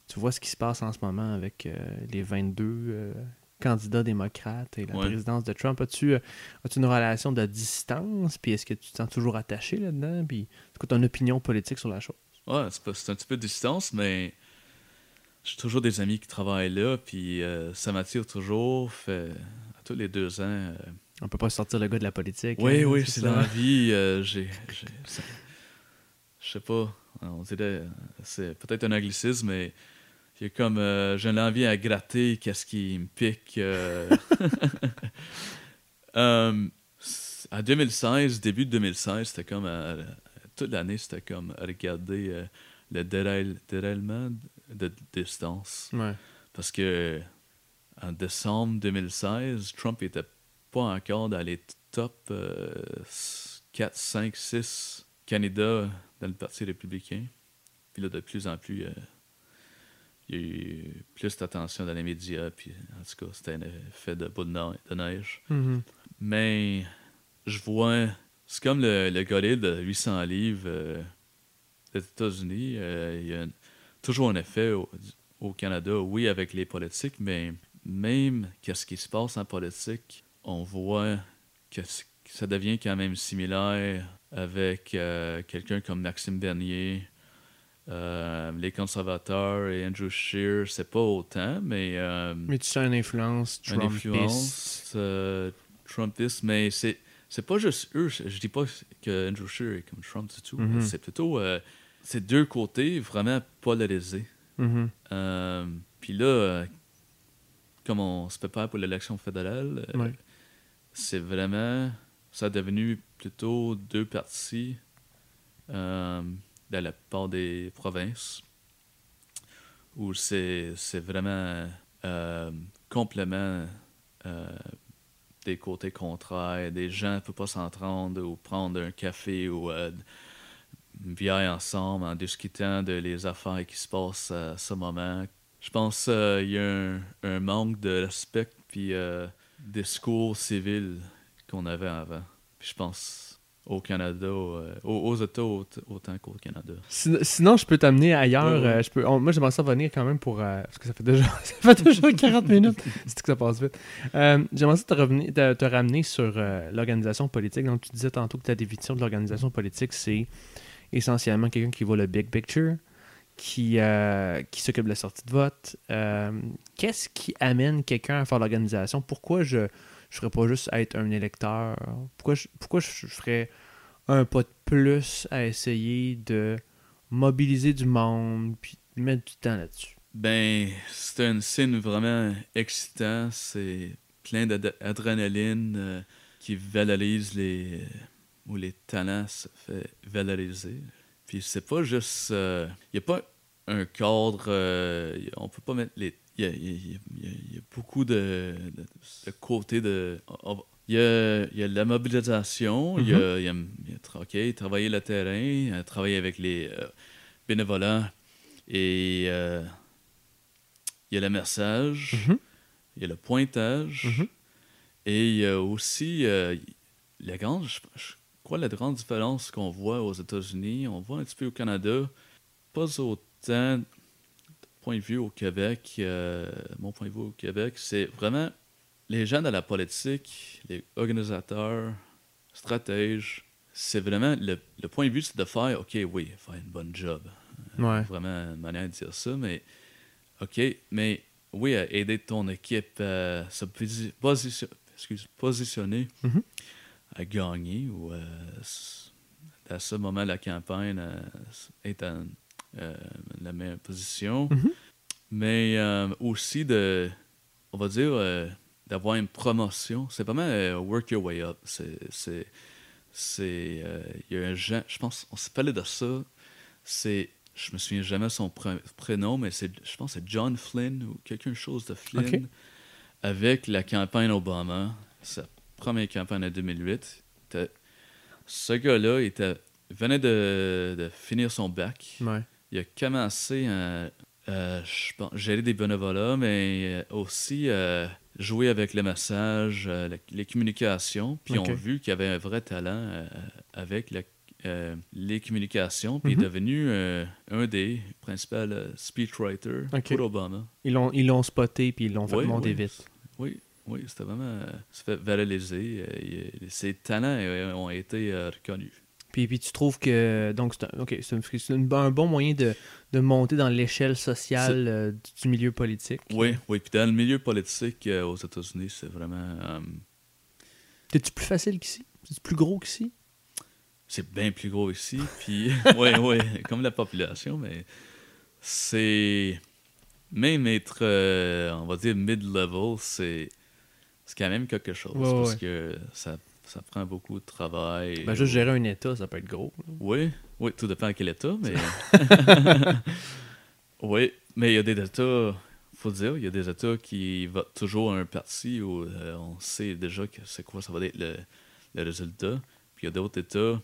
A: tu vois ce qui se passe en ce moment avec les 22 euh, candidat démocrate et la
B: Ouais.
A: présidence de Trump. As-tu euh, as-tu une relation de distance? Puis est-ce que tu te sens toujours attaché là-dedans? Puis c'est quoi ton opinion politique sur la chose?
B: Ouais, c'est pas- c'est un petit peu de distance, mais j'ai toujours des amis qui travaillent là, puis euh, ça m'attire toujours. Fait, à tous les deux ans. euh,
A: On peut pas sortir le gars de la politique.
B: oui,
A: hein,
B: oui, c'est
A: ça.
B: dans la vie. euh, *laughs* j'ai, je sais pas. On dirait, c'est peut-être un anglicisme, mais j'ai comme, euh, j'ai l'envie à gratter qu'est-ce qui me pique. euh. *laughs* Euh, c- à 2016, début de 2016, c'était comme, euh, toute l'année, c'était comme regarder euh, le dérail- déraillement de distance.
A: Ouais.
B: Parce que en décembre 2016, Trump était pas encore dans les top euh, 4, 5, 6 candidats dans le Parti républicain. Puis là, de plus en plus, euh, il y a eu plus d'attention dans les médias. Puis en tout cas, c'était un effet de boule de ne- de neige.
A: Mhm.
B: Mais je vois, c'est comme le, le gorille de 800 livres euh, des États-Unis. euh, il y a un- toujours un effet au, au Canada, oui, avec les politiques, mais même qu'est-ce qui se passe en politique, on voit que ça devient quand même similaire avec euh, quelqu'un comme Maxime Bernier. Euh, les conservateurs et Andrew Scheer, c'est pas autant, mais euh,
A: Mais tu sens une influence
B: une
A: Trumpiste.
B: influence euh, Trumpiste, mais c'est c'est pas juste eux. Je, dis pas que Andrew Scheer est comme Trump du tout.
A: Mhm.
B: C'est plutôt euh, c'est deux côtés vraiment polarisés.
A: Mhm.
B: Euh, Puis là, comme on se prépare pour l'élection fédérale,
A: Ouais.
B: c'est vraiment ça a devenu plutôt deux partis euh, la part des provinces où c'est vraiment euh, complément euh, des côtés contraires. Des gens ne peuvent pas s'entendre ou prendre un café ou euh, une bière ensemble en discutant de les affaires qui se passent à ce moment. Je pense qu'il y a un, manque de respect puis euh, discours civil qu'on avait avant. Je pense au Canada, euh, aux, aux États aut- autant qu'au Canada.
A: Sin- Sinon, je peux t'amener ailleurs.
B: Ouais, ouais.
A: euh, je peux, on- moi, j'aimerais ça venir quand même pour. euh, parce que ça fait déjà, *laughs* ça fait déjà 40 minutes. *laughs* C'est que ça passe vite. Euh, j'aimerais ça te, revenir, te, te ramener sur euh, l'organisation politique. Donc, tu disais tantôt que ta définition de l'organisation politique, c'est essentiellement quelqu'un qui voit le big picture, qui, qui s'occupe de la sortie de vote. Qu'est-ce qui amène quelqu'un à faire l'organisation? Pourquoi je ne ferais pas juste être un électeur Pourquoi je, pourquoi je, je ferais un pas de plus à essayer de mobiliser du monde puis mettre du temps là-dessus?
B: Ben, c'est un signe vraiment excitant. C'est plein d'ad- d'adrénaline euh, qui valorise les. où les talents se fait valoriser. Puis c'est pas juste. Il n'y a pas un cadre. euh, on peut pas mettre les. Il y a, y a- y a- y a beaucoup de, de, de côtés de. Il y a, y a la mobilisation, il y a, y travailler le terrain, euh, travailler avec les euh, et euh, il y a le message,
A: Mhm.
B: il y a le pointage
A: Mhm.
B: et il y a aussi euh, la grande, je, je crois la grande différence qu'on voit aux États-Unis, on voit un petit peu au Canada, pas autant point de vue au Québec, euh, mon point de vue au Québec, c'est vraiment les gens dans la politique, les organisateurs, stratèges, c'est vraiment le, le point de vue, c'est de faire, OK, oui, faire une bonne job.
A: Ouais.
B: Vraiment une manière de dire ça, mais OK, mais oui, aider ton équipe à se posi- position- excuse, positionner,
A: Mhm.
B: à gagner ou euh, à ce moment la campagne, à être en euh, la meilleure position.
A: Mhm.
B: Mais euh, aussi de, on va dire, euh, d'avoir une promotion. C'est vraiment euh, work your way up. C'est, c'est, euh, il y a un gens, je pense, on s'est parlé de ça. C'est, je me souviens jamais son prénom, mais c'est, je pense, que c'est John Flynn ou quelque chose de Flynn avec la campagne Obama, sa première campagne en 2008. était- ce gars-là était, venait de, de finir son bac.
A: Ouais.
B: Il a commencé à, je pense, gérer des bénévolats, mais euh, aussi euh, jouer avec le message, euh, la- les communications. Puis
A: Ok.
B: on a vu qu'il avait un vrai talent euh, avec la- euh, les communications. Puis il
A: Mhm.
B: est devenu euh, un des principaux euh, speechwriters
A: Ok.
B: pour Obama.
A: Ils l'ont spoté puis ils l'ont fait
B: Oui,
A: monter
B: oui.
A: vite.
B: Oui, oui, c'était vraiment. euh, Ça fait valoriser. euh, euh, ses talents euh, ont été euh, reconnus.
A: Puis, puis tu trouves que donc c'est un, ok, c'est un, bon moyen de, de monter dans l'échelle sociale euh, du milieu politique.
B: Oui, oui. Puis dans le milieu politique euh, aux États-Unis, c'est vraiment. euh,
A: C'est-tu plus facile qu'ici? C'est plus gros qu'ici?
B: c'est bien plus gros ici. *laughs* Puis, oui, oui, comme la population, mais c'est. Même être, euh, on va dire, mid-level, c'est c'est quand même quelque chose.
A: Ouais,
B: parce
A: ouais.
B: que ça, ça prend beaucoup de travail.
A: Ben, juste gérer un État, ça peut être gros. là.
B: Oui, oui, tout dépend à quel État, mais. *laughs* *laughs* oui, mais il y a des États, faut dire, il y a des États qui votent toujours à un parti où euh, on sait déjà que c'est quoi ça va être le, le résultat. Puis il y a d'autres États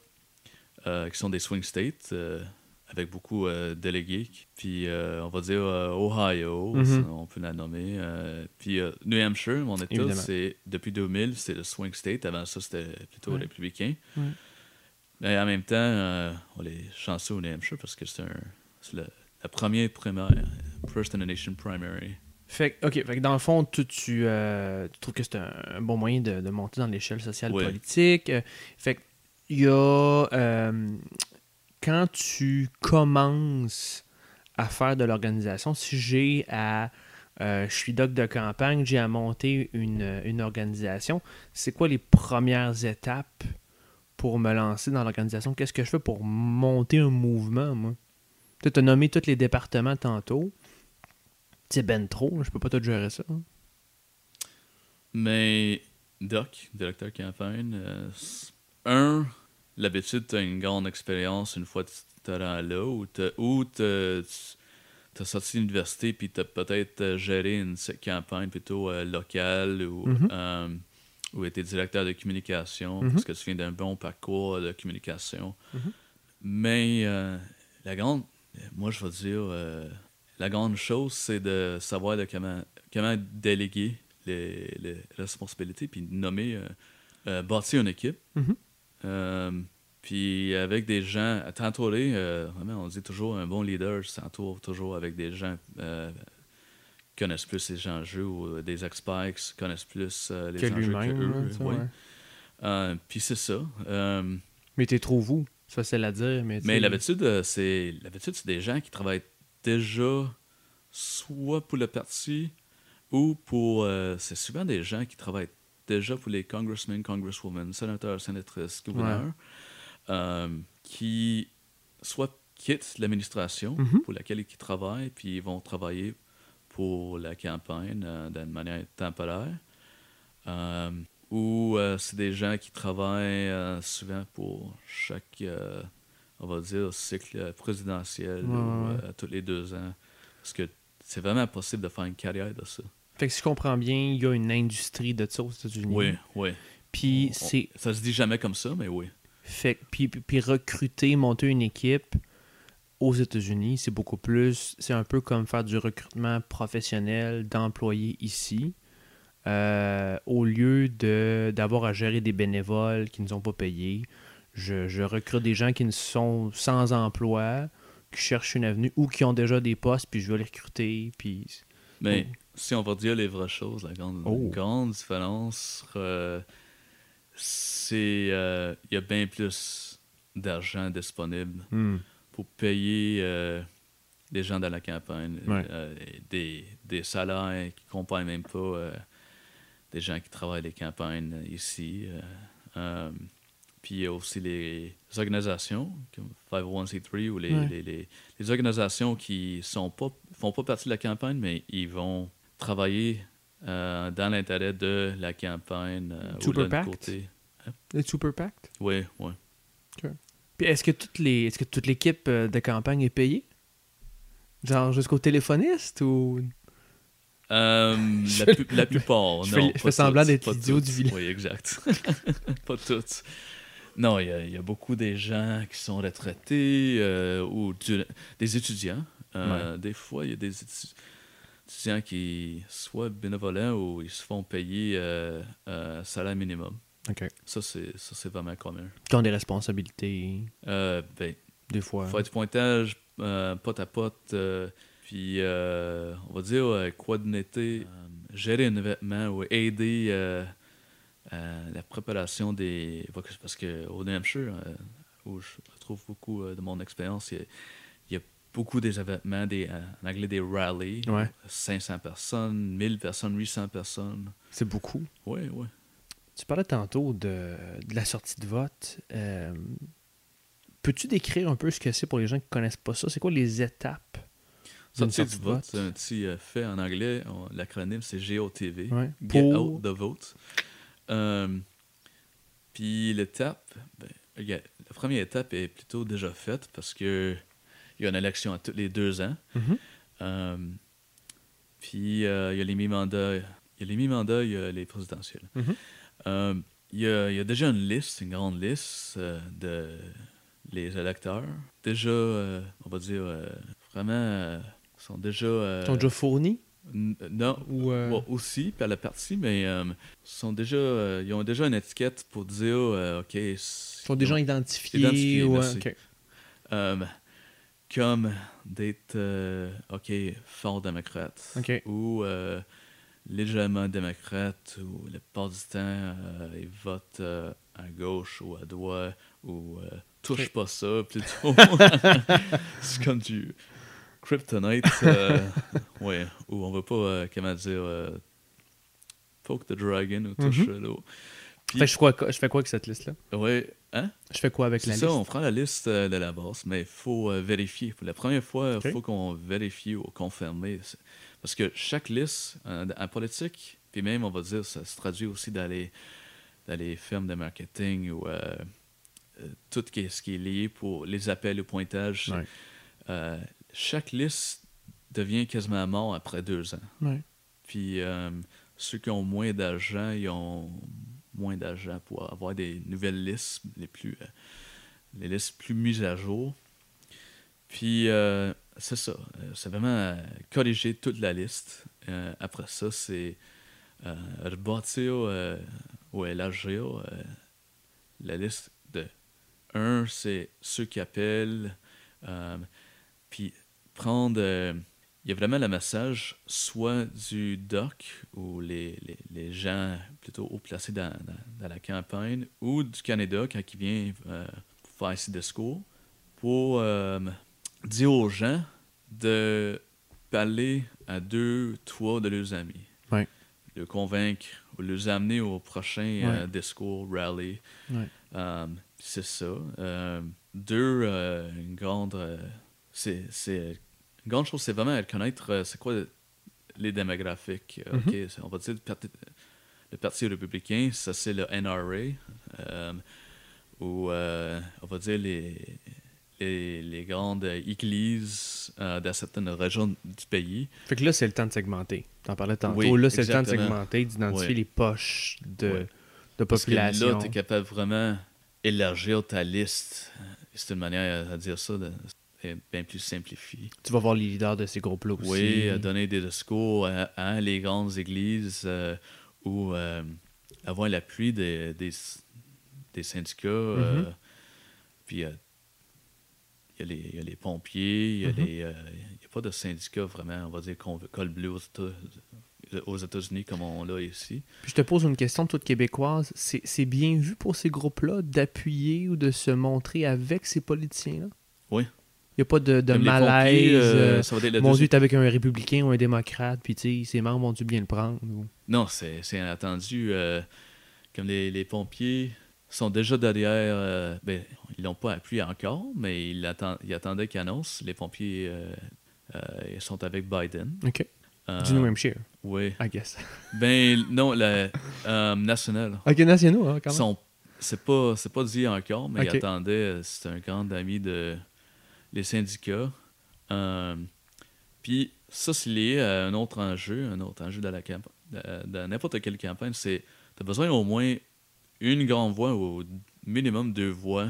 B: euh, qui sont des swing states euh, avec beaucoup euh, délégués. Puis euh, on va dire euh, Ohio,
A: Mhm.
B: on peut la nommer. euh, puis New Hampshire, mon État, c'est depuis 2000, c'est le swing state. Avant ça, c'était plutôt
A: Ouais.
B: républicain.
A: Ouais.
B: Mais en même temps, on est chanceux au New Hampshire parce que c'est la première primaire, First in the Nation Primary.
A: Fait, que- ok, fait que dans le fond, tu, tu, tu trouves que c'est un, un bon moyen de, de monter dans l'échelle sociale
B: Ouais.
A: politique. Fait que, il y a. euh, quand tu commences à faire de l'organisation, si j'ai à. euh, je suis doc de campagne, j'ai à monter une, une organisation, c'est quoi les premières étapes pour me lancer dans l'organisation? Qu'est-ce que je fais pour monter un mouvement, moi? Tu as nommé tous les départements tantôt. C'est ben trop, je peux pas tout gérer ça. hein.
B: Mais Doc, directeur campagne, euh, un, l'habitude, tu as une grande expérience une fois que tu te rends là, ou tu as sorti de l'université puis tu as peut-être euh, géré une campagne plutôt euh, locale ou,
A: Mhm.
B: euh, ou été directeur de communication
A: Mhm.
B: parce que tu viens d'un bon parcours de communication.
A: Mhm.
B: Mais euh, la grande, moi je vais dire, la grande chose, c'est de savoir de comment, comment déléguer les, les responsabilités puis nommer, bâtir une équipe. Euh, puis avec des gens, t'entourer, euh, on dit toujours un bon leader s'entoure toujours avec des gens euh, qui connaissent plus les enjeux ou euh, des experts qui connaissent plus euh, les
A: Que
B: enjeux que eux.
A: ça,
B: ouais. Euh, puis c'est ça. Euh,
A: Mais t'es trop vous, c'est facile à dire. Mais,
B: mais l'habitude, euh, c'est l'habitude, c'est des gens qui travaillent déjà soit pour le parti ou pour. euh, c'est souvent des gens qui travaillent déjà pour les congressmen, congresswomen, sénateurs, sénatrices, gouverneurs, euh, qui soit quittent l'administration
A: Mhm.
B: pour laquelle ils travaillent, puis ils vont travailler pour la campagne euh, d'une manière temporaire. Euh, ou c'est des gens qui travaillent souvent pour chaque, on va dire, cycle présidentiel
A: Ouais,
B: ou, tous les deux ans. Parce que c'est vraiment possible de faire une carrière de ça.
A: Fait que si je comprends bien, il y a une industrie de ça aux États-Unis.
B: Oui, oui.
A: Puis c'est.
B: Ça se dit jamais comme ça, mais oui.
A: Fait, puis, puis- puis recruter, monter une équipe aux États-Unis, c'est beaucoup plus. C'est un peu comme faire du recrutement professionnel d'employés ici. euh, au lieu de d'avoir à gérer des bénévoles qui ne sont pas payés, je, je recrute des gens qui ne sont sans emploi, qui cherchent une avenue ou qui ont déjà des postes, puis je vais les recruter. Puis
B: Mais. Si on va dire les vraies choses, la grande,
A: Oh.
B: grande différence, euh, c'est euh, il y a bien plus d'argent disponible
A: Hmm.
B: pour payer euh, les gens dans la campagne,
A: Ouais.
B: des, des salaires qui ne comprennent même pas des gens qui travaillent les campagnes ici. puis il y a aussi les organisations, comme 501c3 ou les,
A: Ouais.
B: les, les- les organisations qui sont pas font pas partie de la campagne, mais ils vont travailler euh, dans l'intérêt de la campagne euh, ou
A: Super
B: de
A: PAC?
B: l'autre côté.
A: Les Super PAC?
B: Oui, oui.
A: Puis est-ce que toutes les est-ce que toute l'équipe euh, de campagne est payée? Genre jusqu'au téléphoniste ou?
B: Euh, *laughs* la, pu- la plupart,
A: je
B: non.
A: fais- je fais semblant d'être
B: toutes.
A: du village.
B: Oui, exact. *laughs* pas toutes. Non, il y, a- il y a beaucoup des gens qui sont retraités euh, ou du- des étudiants. Euh, Des fois, il y a des étu- étudiants qui soit bénévolents ou ils se font payer euh, euh, salaire minimum. Ça, c'est ça, c'est vraiment commun.
A: Qui ont des responsabilités,
B: Euh, ben,
A: des fois.
B: faire du pointage, euh, pote à pote, euh, puis euh, on va dire coordonner, gérer un événement ou aider à la préparation des. Parce qu'au New Hampshire, où je retrouve beaucoup de mon expérience, beaucoup des événements, des, euh, en anglais des rallies.
A: Ouais.
B: 500 personnes, 1000 personnes, 800 personnes.
A: C'est beaucoup.
B: Oui, oui.
A: Tu parlais tantôt de, de la sortie de vote. Euh, Peux-tu décrire un peu ce que c'est pour les gens qui ne connaissent pas ça? C'est quoi les étapes d'une
B: Sortie du vote, c'est un petit euh, fait en anglais. on- L'acronyme, c'est GOTV.
A: Ouais.
B: Get
A: Pour-
B: out the vote. Euh, puis l'étape, ben, la première étape est plutôt déjà faite parce que il y a une élection à tous les deux ans.
A: Mhm.
B: Euh, puis euh, il y a les mi-mandats, il y a les mi-mandats, il y a les présidentielles.
A: Mhm.
B: Euh, il, y a, il y a déjà une liste, une grande liste de les électeurs. Déjà, on va dire, vraiment, sont déjà...
A: Ils sont déjà fournis?
B: non,
A: Ou,
B: Ouais, aussi par la partie, mais sont déjà, ils ont déjà une étiquette pour dire, ok,
A: Ils sont déjà identifiés?
B: Merci. Comme d'être, euh, ok, fort démocrate
A: Ok.
B: ou euh, légèrement démocrate ou le part du temps euh, ils votent euh, à gauche ou à droite ou touche pas ça plutôt. *laughs* *laughs* C'est comme du kryptonite, *laughs* ouais, où on veut pas, comment dire, poke the dragon ou touche
A: Mhm.
B: l'eau. Puis,
A: Fait je, fais quoi, je fais quoi avec cette liste-là?
B: ouais, hein?
A: Je fais quoi avec la
B: ça,
A: liste?
B: on prend la liste euh, de la base, mais il faut euh, vérifier. Pour la première fois, il faut qu'on vérifie ou confirmer. C'est- Parce que chaque liste, euh, en politique, puis même, on va dire, ça se traduit aussi dans les, dans les firmes de marketing ou euh, tout ce qui est lié pour les appels au pointage.
A: Ouais.
B: Euh, chaque liste devient quasiment mort après deux ans.
A: Ouais.
B: Puis euh, ceux qui ont moins d'argent, ils ont moins d'argent pour avoir des nouvelles listes, les plus euh, les listes plus mises à jour. Puis euh, c'est ça, euh, c'est vraiment corriger toute la liste. Après ça, c'est rebâtir ou élargir la liste de un, c'est ceux qui appellent, puis prendre il y a vraiment le message soit du doc ou les, les, les gens plutôt haut placés dans, dans, dans la campagne ou du Canada quand il vient euh, faire ses discours pour euh, dire aux gens de parler à deux, trois de leurs amis.
A: Ouais.
B: De convaincre ou les amener au prochain euh, discours, rally.
A: Ouais.
B: C'est ça. Deux, une grande. c'est, c'est- une grande chose, c'est vraiment connaître euh, c'est quoi les démographiques. euh,
A: Mhm.
B: ok, c'est- on va dire le parti, le parti républicain, ça c'est le NRA. euh, ou euh, on va dire les, les, les grandes églises euh, dans certaines régions du pays.
A: Fait que là, c'est le temps de segmenter. T'en parlais tantôt.
B: Oui,
A: là, c'est le temps de segmenter, d'identifier les poches de, de
B: Parce que
A: population.
B: là, tu es capable vraiment élargir ta liste. C'est une manière à dire ça, de, c'est bien plus simplifié.
A: Tu vas voir les leaders de ces groupes-là aussi.
B: Oui, à donner des discours à, à les grandes églises euh, ou euh, avoir l'appui des, des, des syndicats. euh,
A: Mhm.
B: puis euh, il y, a les- il y a les pompiers, il y a
A: Mhm.
B: euh, a pas de syndicats vraiment, on va dire qu'on veut col bleu aux États- aux États-Unis comme on l'a ici.
A: Puis je te pose une question, toute québécoise. C'est bien vu pour ces groupes-là d'appuyer ou de se montrer avec ces politiciens-là?
B: Oui.
A: Il n'y a pas de, malaise.
B: euh,
A: euh,
B: ça va être le
A: mon Dieu, t'es avec un républicain ou un démocrate, puis tu sais, ses membres vont-tu bien le prendre? ou-
B: Non, c'est c'est inattendu. euh, comme les, les pompiers sont déjà derrière. euh, ben, ils l'ont pas appuyé encore, mais ils, atten- ils attendaient qu'ils annoncent. Les pompiers ils sont avec Biden.
A: OK. Du New Hampshire,
B: Oui.
A: I guess. *laughs*
B: Ben, non, la nationale.
A: OK, nationaux, hein, quand même.
B: C'est pas, c'est pas dit encore, mais
A: Ok.
B: ils attendaient. C'est un grand ami de les syndicats. Euh, Puis ça, c'est lié à un autre enjeu, un autre enjeu dans la camp- dans- dans n'importe quelle campagne, c'est tu as besoin au moins une grande voix ou au minimum deux voix.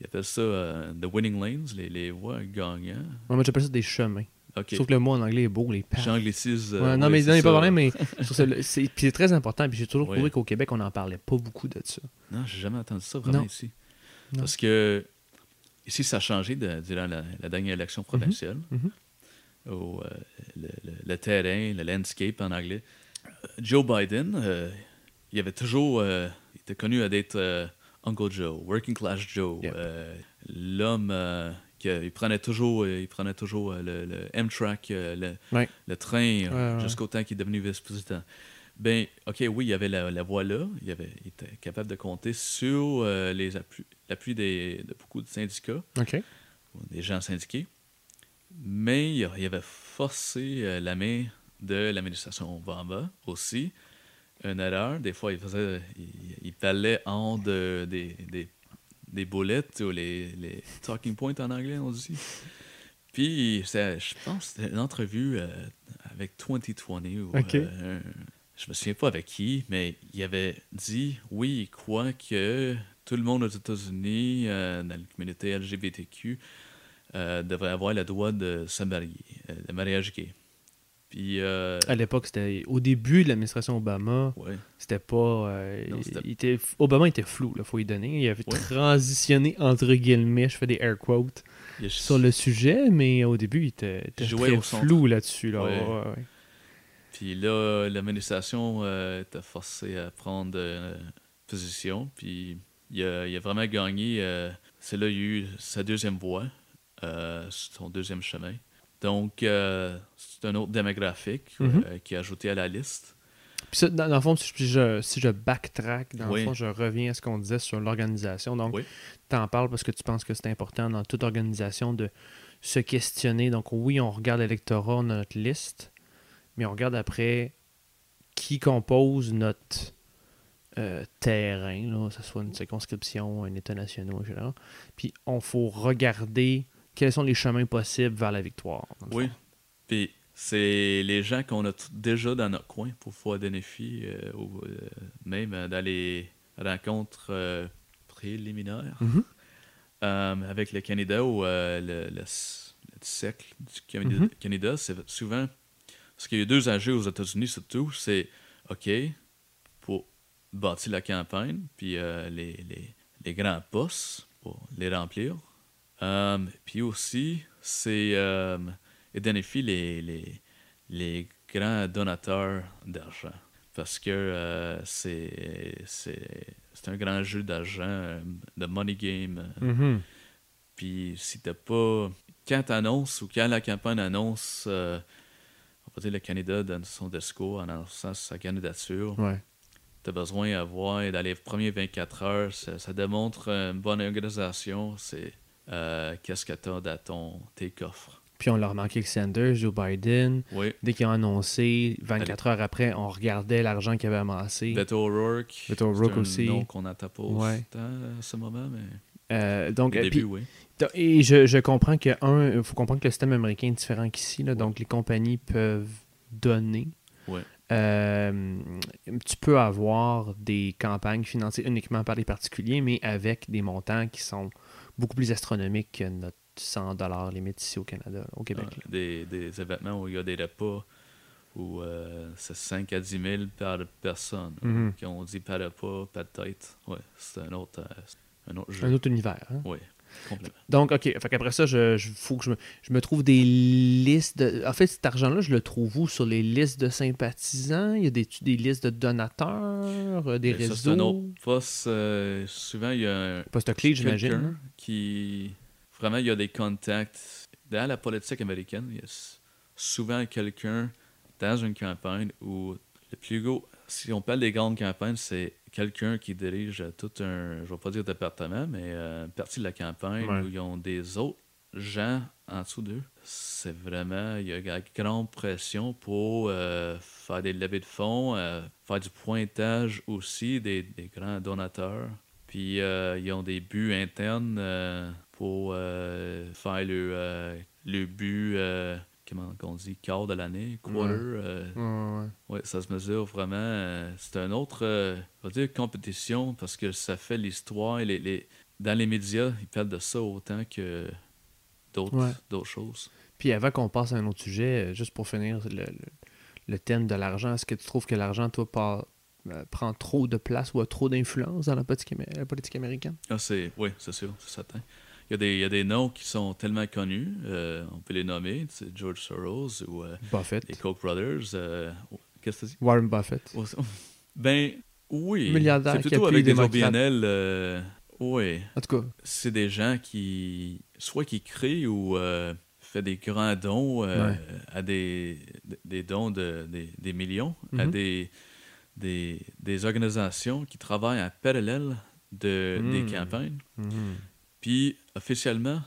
B: Ils appellent ça euh, the winning lanes, les, les voix gagnantes.
A: Moi, j'appelle ça des chemins.
B: Ok.
A: Sauf que le mot en anglais est beau, les paths.
B: J'anglicise. euh,
A: Ouais, non,
B: ouais,
A: mais
B: c'est
A: pas de problème, mais *laughs* c'est puis c'est très important. Puis j'ai toujours trouvé qu'au Québec, on n'en parlait pas beaucoup de ça.
B: Non, j'ai jamais entendu ça vraiment
A: Non.
B: ici.
A: Non.
B: Parce que ici, ça a changé de- durant la, la dernière élection provinciale. euh, le, le- le terrain, le landscape en anglais. Joe Biden, euh, il avait toujours. euh, il était connu à d'être euh, Uncle Joe, Working Class Joe.
A: Yep.
B: euh, L'homme euh, qui il prenait toujours, euh, il prenait toujours euh, le, le Amtrak, euh, le,
A: Ouais.
B: le train, euh, jusqu'au temps qu'il est devenu vice-président. Ben, OK, oui, il y avait la, la voie là. Il, avait, il était capable de compter sur euh, les appuis, l'appui des, de beaucoup de syndicats des gens syndiqués, mais il, avait forcé euh, la main de l'administration Obama aussi. Une erreur, des fois, il faisait, il, il parlait en de, des, des, des boulettes ou les, les talking points en anglais, on dit. Puis, je pense c'était une entrevue euh, avec 2020 ou
A: Ok.
B: euh, un- je me souviens pas avec qui, mais il avait dit oui, il croit que tout le monde aux États-Unis, euh, dans la communauté LGBTQ, euh, devrait avoir le droit de se marier, euh, le mariage gay. Puis, euh,
A: À l'époque, c'était au début de l'administration Obama,
B: ouais,
A: c'était pas. euh,
B: Non,
A: il-
B: c'était-
A: il était, Obama était flou, il faut y donner. Il avait
B: Ouais.
A: transitionné entre guillemets, je fais des air quotes,
B: a-
A: sur le sujet, mais au début, il était, très
B: au
A: flou là-dessus. Là.
B: Ouais. Puis là, l'administration euh, était forcée à prendre euh, position. Puis il a, il a vraiment gagné. euh, c'est là qu'il a eu sa deuxième voie, euh, son deuxième chemin. Donc, euh, c'est un autre démographique
A: Mhm.
B: qui est ajouté à la liste.
A: Puis ça, dans, dans le fond, si je, si je backtrack, dans
B: Oui.
A: le fond, je reviens à ce qu'on disait sur l'organisation. Donc,
B: Oui.
A: tu en parles parce que tu penses que c'est important dans toute organisation de se questionner. Donc, oui, on regarde l'électorat, on a notre liste, mais on regarde après qui compose notre euh, terrain, là, que ce soit une circonscription, un État national, etc. Puis, on faut regarder quels sont les chemins possibles vers la victoire.
B: Oui. Puis c'est les gens qu'on a déjà dans notre coin pour pouvoir dénifier, euh, ou euh, même dans les rencontres euh, préliminaires
A: Mhm.
B: euh, avec le Canada ou le, le siècle du Canada,
A: Mhm.
B: Canada, c'est souvent. Parce qu'il y a deux enjeux aux États-Unis surtout, c'est OK, bâtir la campagne, puis euh, les, les, les grands postes pour les remplir. Euh, puis aussi, c'est euh, identifier les, les, les grands donateurs d'argent. Parce que euh, c'est c'est c'est un grand jeu d'argent, euh, de money game. euh,
A: Mhm.
B: puis si t'as pas. Quand t'annonces ou quand la campagne annonce, euh, on va dire le Canada donne son discours en annonçant sa candidature,
A: Ouais.
B: T'as besoin d'avoir, dans les premiers 24 heures, ça, ça démontre une bonne organisation. C'est euh, qu'est-ce que t'as dans ton, tes coffres.
A: Puis on l'a remarqué avec Sanders, Joe Biden.
B: Oui.
A: Dès qu'ils ont annoncé, 24 heures après, on regardait l'argent qu'ils avaient amassé.
B: Beto O'Rourke.
A: Beto O'Rourke
B: c'est
A: aussi.
B: nom qu'on n'entend pas
A: Ouais.
B: à ce moment, mais
A: Euh, donc,
B: au
A: euh,
B: début,
A: puis-
B: oui.
A: et je, je comprends que, un, il faut comprendre que le système américain est différent qu'ici. là. donc, les compagnies peuvent donner.
B: Ouais.
A: Euh, tu peux avoir des campagnes financées uniquement par les particuliers, mais avec des montants qui sont beaucoup plus astronomiques que notre 100 limite ici au Canada, au Québec.
B: Ah, des, des événements où il y a des repas où euh, c'est 5 à 10 000 par personne.
A: Mhm.
B: Quand on dit pas de repas, pas de tête, ouais, c'est un autre, euh, un autre jeu.
A: Un autre univers. hein.
B: Oui.
A: Donc, OK. Fait qu'après ça, je, je- faut que je me, je me trouve des listes. De... En fait, cet argent-là, je le trouve où? Sur les listes de sympathisants? Il y a des, des listes de donateurs, euh, des
B: Mais ça,
A: réseaux?
B: un autre poste. euh, souvent, il y a un,
A: Poste clé, j'imagine.
B: quelqu'un qui. Vraiment, il y a des contacts. Dans la politique américaine, il y a souvent quelqu'un dans une campagne où le plus gros. Si on parle des grandes campagnes, c'est quelqu'un qui dirige tout un. Je vais pas dire département, mais euh, une partie de la campagne
A: Ouais.
B: où ils ont des autres gens en dessous d'eux. C'est vraiment. Il y a une grande pression pour euh, faire des levées de fonds, euh, faire du pointage aussi des, des grands donateurs. Puis ils ont des buts internes pour faire le, le but, euh, comment on dit, quart de l'année, quarter. euh,
A: Ouais,
B: ça se mesure vraiment. euh, c'est un autre, euh, on va dire, compétition parce que ça fait l'histoire. Les, les- dans les médias, ils parlent de ça autant que d'autres choses.
A: Puis avant qu'on passe à un autre sujet, juste pour finir le, le- le thème de l'argent, est-ce que tu trouves que l'argent, toi, par- prend trop de place ou a trop d'influence dans la politique, la politique américaine?
B: Ah, c'est, oui, c'est sûr, c'est certain. Il y, a des, il y a des noms qui sont tellement connus, euh, on peut les nommer, c'est George Soros ou euh,
A: Buffett.
B: les Koch brothers. euh, Qu'est-ce que tu dis?
A: Warren Buffett. *laughs*
B: Ben, oui.
A: Milliardaire
B: C'est plutôt avec des. OBNL. oui.
A: En tout cas,
B: C'est des gens qui, soit qui créent ou fait des grands dons euh,
A: Ouais.
B: à des, des dons de des, des millions à
A: Mhm.
B: des, des, des organisations qui travaillent en parallèle de, des
A: Mm.
B: campagnes. Puis, officiellement,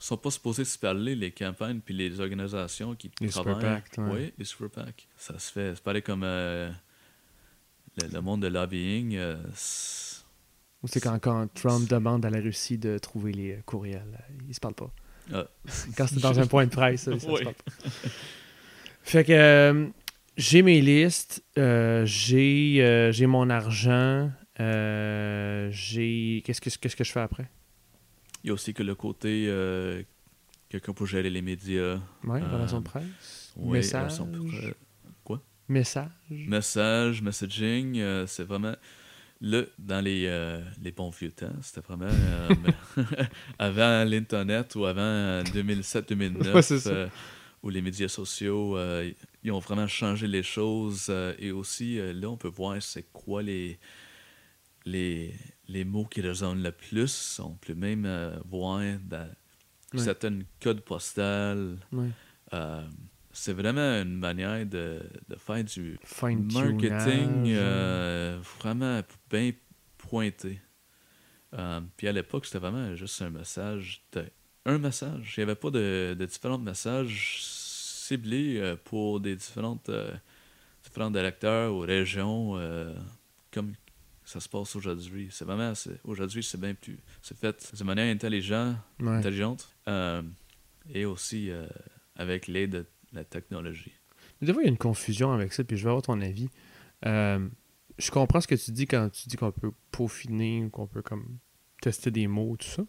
B: ils sont pas supposés se parler, les campagnes puis les organisations qui
A: Les super
B: travaillent.
A: PAC, ouais.
B: Oui, les super PAC. Ça se fait. C'est pareil comme euh, le, le monde de lobbying. euh,
A: Ou c'est quand, quand Trump demande à la Russie de trouver les euh, courriels. Ils se parlent pas.
B: Ah.
A: Quand c'est dans un point de presse, ça, ça se parle pas. Fait que euh, j'ai mes listes, euh, j'ai euh, j'ai mon argent, j'ai. Qu'est-ce que, qu'est-ce que je fais après?
B: Il y a aussi que le côté euh, quelqu'un pour gérer les médias.
A: Ouais,
B: Euh,
A: relation de presse.
B: Oui,
A: Message.
B: relation pour-
A: Message.
B: Message, messaging, euh, c'est vraiment. Là, dans les, euh, les bons vieux temps, c'était vraiment. *laughs* avant l'Internet ou avant 2007-2009,
A: Ouais, c'est ça.
B: euh, où les médias sociaux, ils ont vraiment changé les choses. et aussi, là, on peut voir c'est quoi les, les, les mots qui résonnent le plus. On peut même euh, voir dans
A: Ouais.
B: certains codes postales.
A: Ouais.
B: euh, c'est vraiment une manière de, de faire du marketing euh, vraiment bien pointé. Euh, puis à l'époque, c'était vraiment juste un message. de- un message. Il n'y avait pas de, de différents messages ciblés pour des différentes, différents électeurs ou régions comme ça se passe aujourd'hui. C'est vraiment, aujourd'hui, c'est bien plus. C'est fait de manière intelligente,
A: Ouais.
B: intelligente euh, et aussi euh, avec l'aide de la technologie.
A: Mais Des fois, il y a une confusion avec ça, puis je veux avoir ton avis. Euh, je comprends ce que tu dis quand tu dis qu'on peut peaufiner, qu'on peut comme tester des mots, tout ça,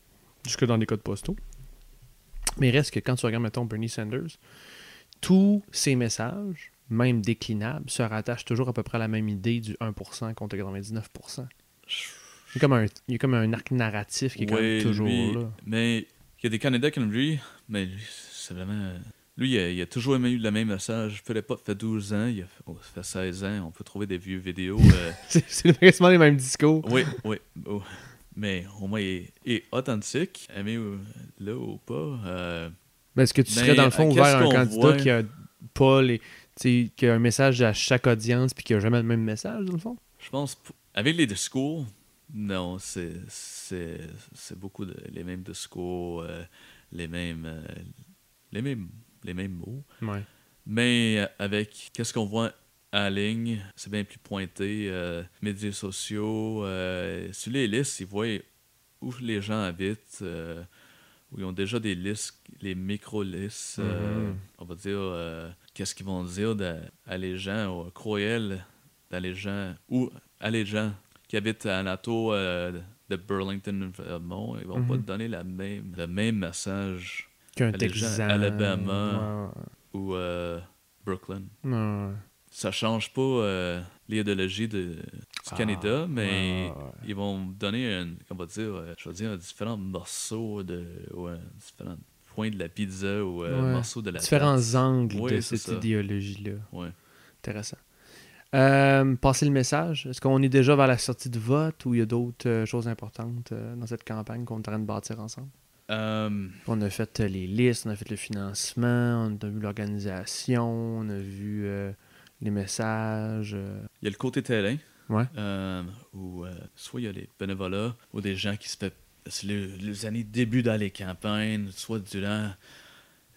A: jusque dans les codes postaux. Mais il reste que quand tu regardes, mettons, Bernie Sanders, tous ces messages, même déclinables, se rattachent toujours à peu près à la même idée du 1% contre 99%. Il y a comme un, il y a comme un arc narratif qui est quand même
B: Oui,
A: toujours
B: lui,
A: là.
B: Mais il y a des candidats comme lui, mais lui, c'est vraiment. Lui, il a, il a toujours eu le même message. Peut-être pas fait 12 ans, il a fait, oh, ça fait 16 ans. On peut trouver des vieux vidéos. euh, *laughs*
A: C'est quasiment les mêmes discours.
B: oui, oui. oh. Mais au moins, il est, il est authentique, aimé là ou pas. euh,
A: Mais est-ce que tu serais dans le fond ouvert à un candidat
B: voit?
A: qui a pas les. Tu sais, qui a un message à chaque audience puis qui a jamais le même message, dans le fond?
B: Je pense, avec les discours, non, c'est c'est c'est beaucoup de, les mêmes discours, euh, les mêmes euh, les mêmes les mêmes mots.
A: Ouais.
B: Mais euh, avec qu'est-ce qu'on voit en ligne, c'est bien plus pointé. euh, médias sociaux, sur les listes, ils voient où les gens habitent, où ils ont déjà des listes, les micro-listes. euh,
A: Mhm.
B: on va dire, euh, qu'est-ce qu'ils vont dire de- à les gens, au courriel, dans les gens, ou à les gens qui habitent à l'entour euh, de Burlington, Vermont, ils vont pas
A: Mhm.
B: te donner la même, le même message
A: Qu'un Texan.
B: Alabama. ou euh, Brooklyn.
A: Ouais.
B: Ça change pas euh, l'idéologie de- du
A: Ah,
B: Canada, mais
A: ouais, ouais, ouais.
B: ils vont donner un, on va dire, euh, je vais dire, un différent morceau de, ou un différent point de la pizza ou un
A: Ouais.
B: morceau de la
A: Différents angles de cette idéologie-là.
B: Ouais.
A: Intéressant. Euh, passer le message. Est-ce qu'on est déjà vers la sortie de vote ou il y a d'autres euh, choses importantes euh, dans cette campagne qu'on est en train de bâtir ensemble?
B: Euh,
A: On a fait euh, les listes, on a fait le financement, on a vu l'organisation, on a vu euh, les messages. euh,
B: Il y a le côté terrain,
A: Ouais.
B: euh, où euh, soit il y a les bénévolats, ou des gens qui se fait c'est le- les années début dans les campagnes, soit durant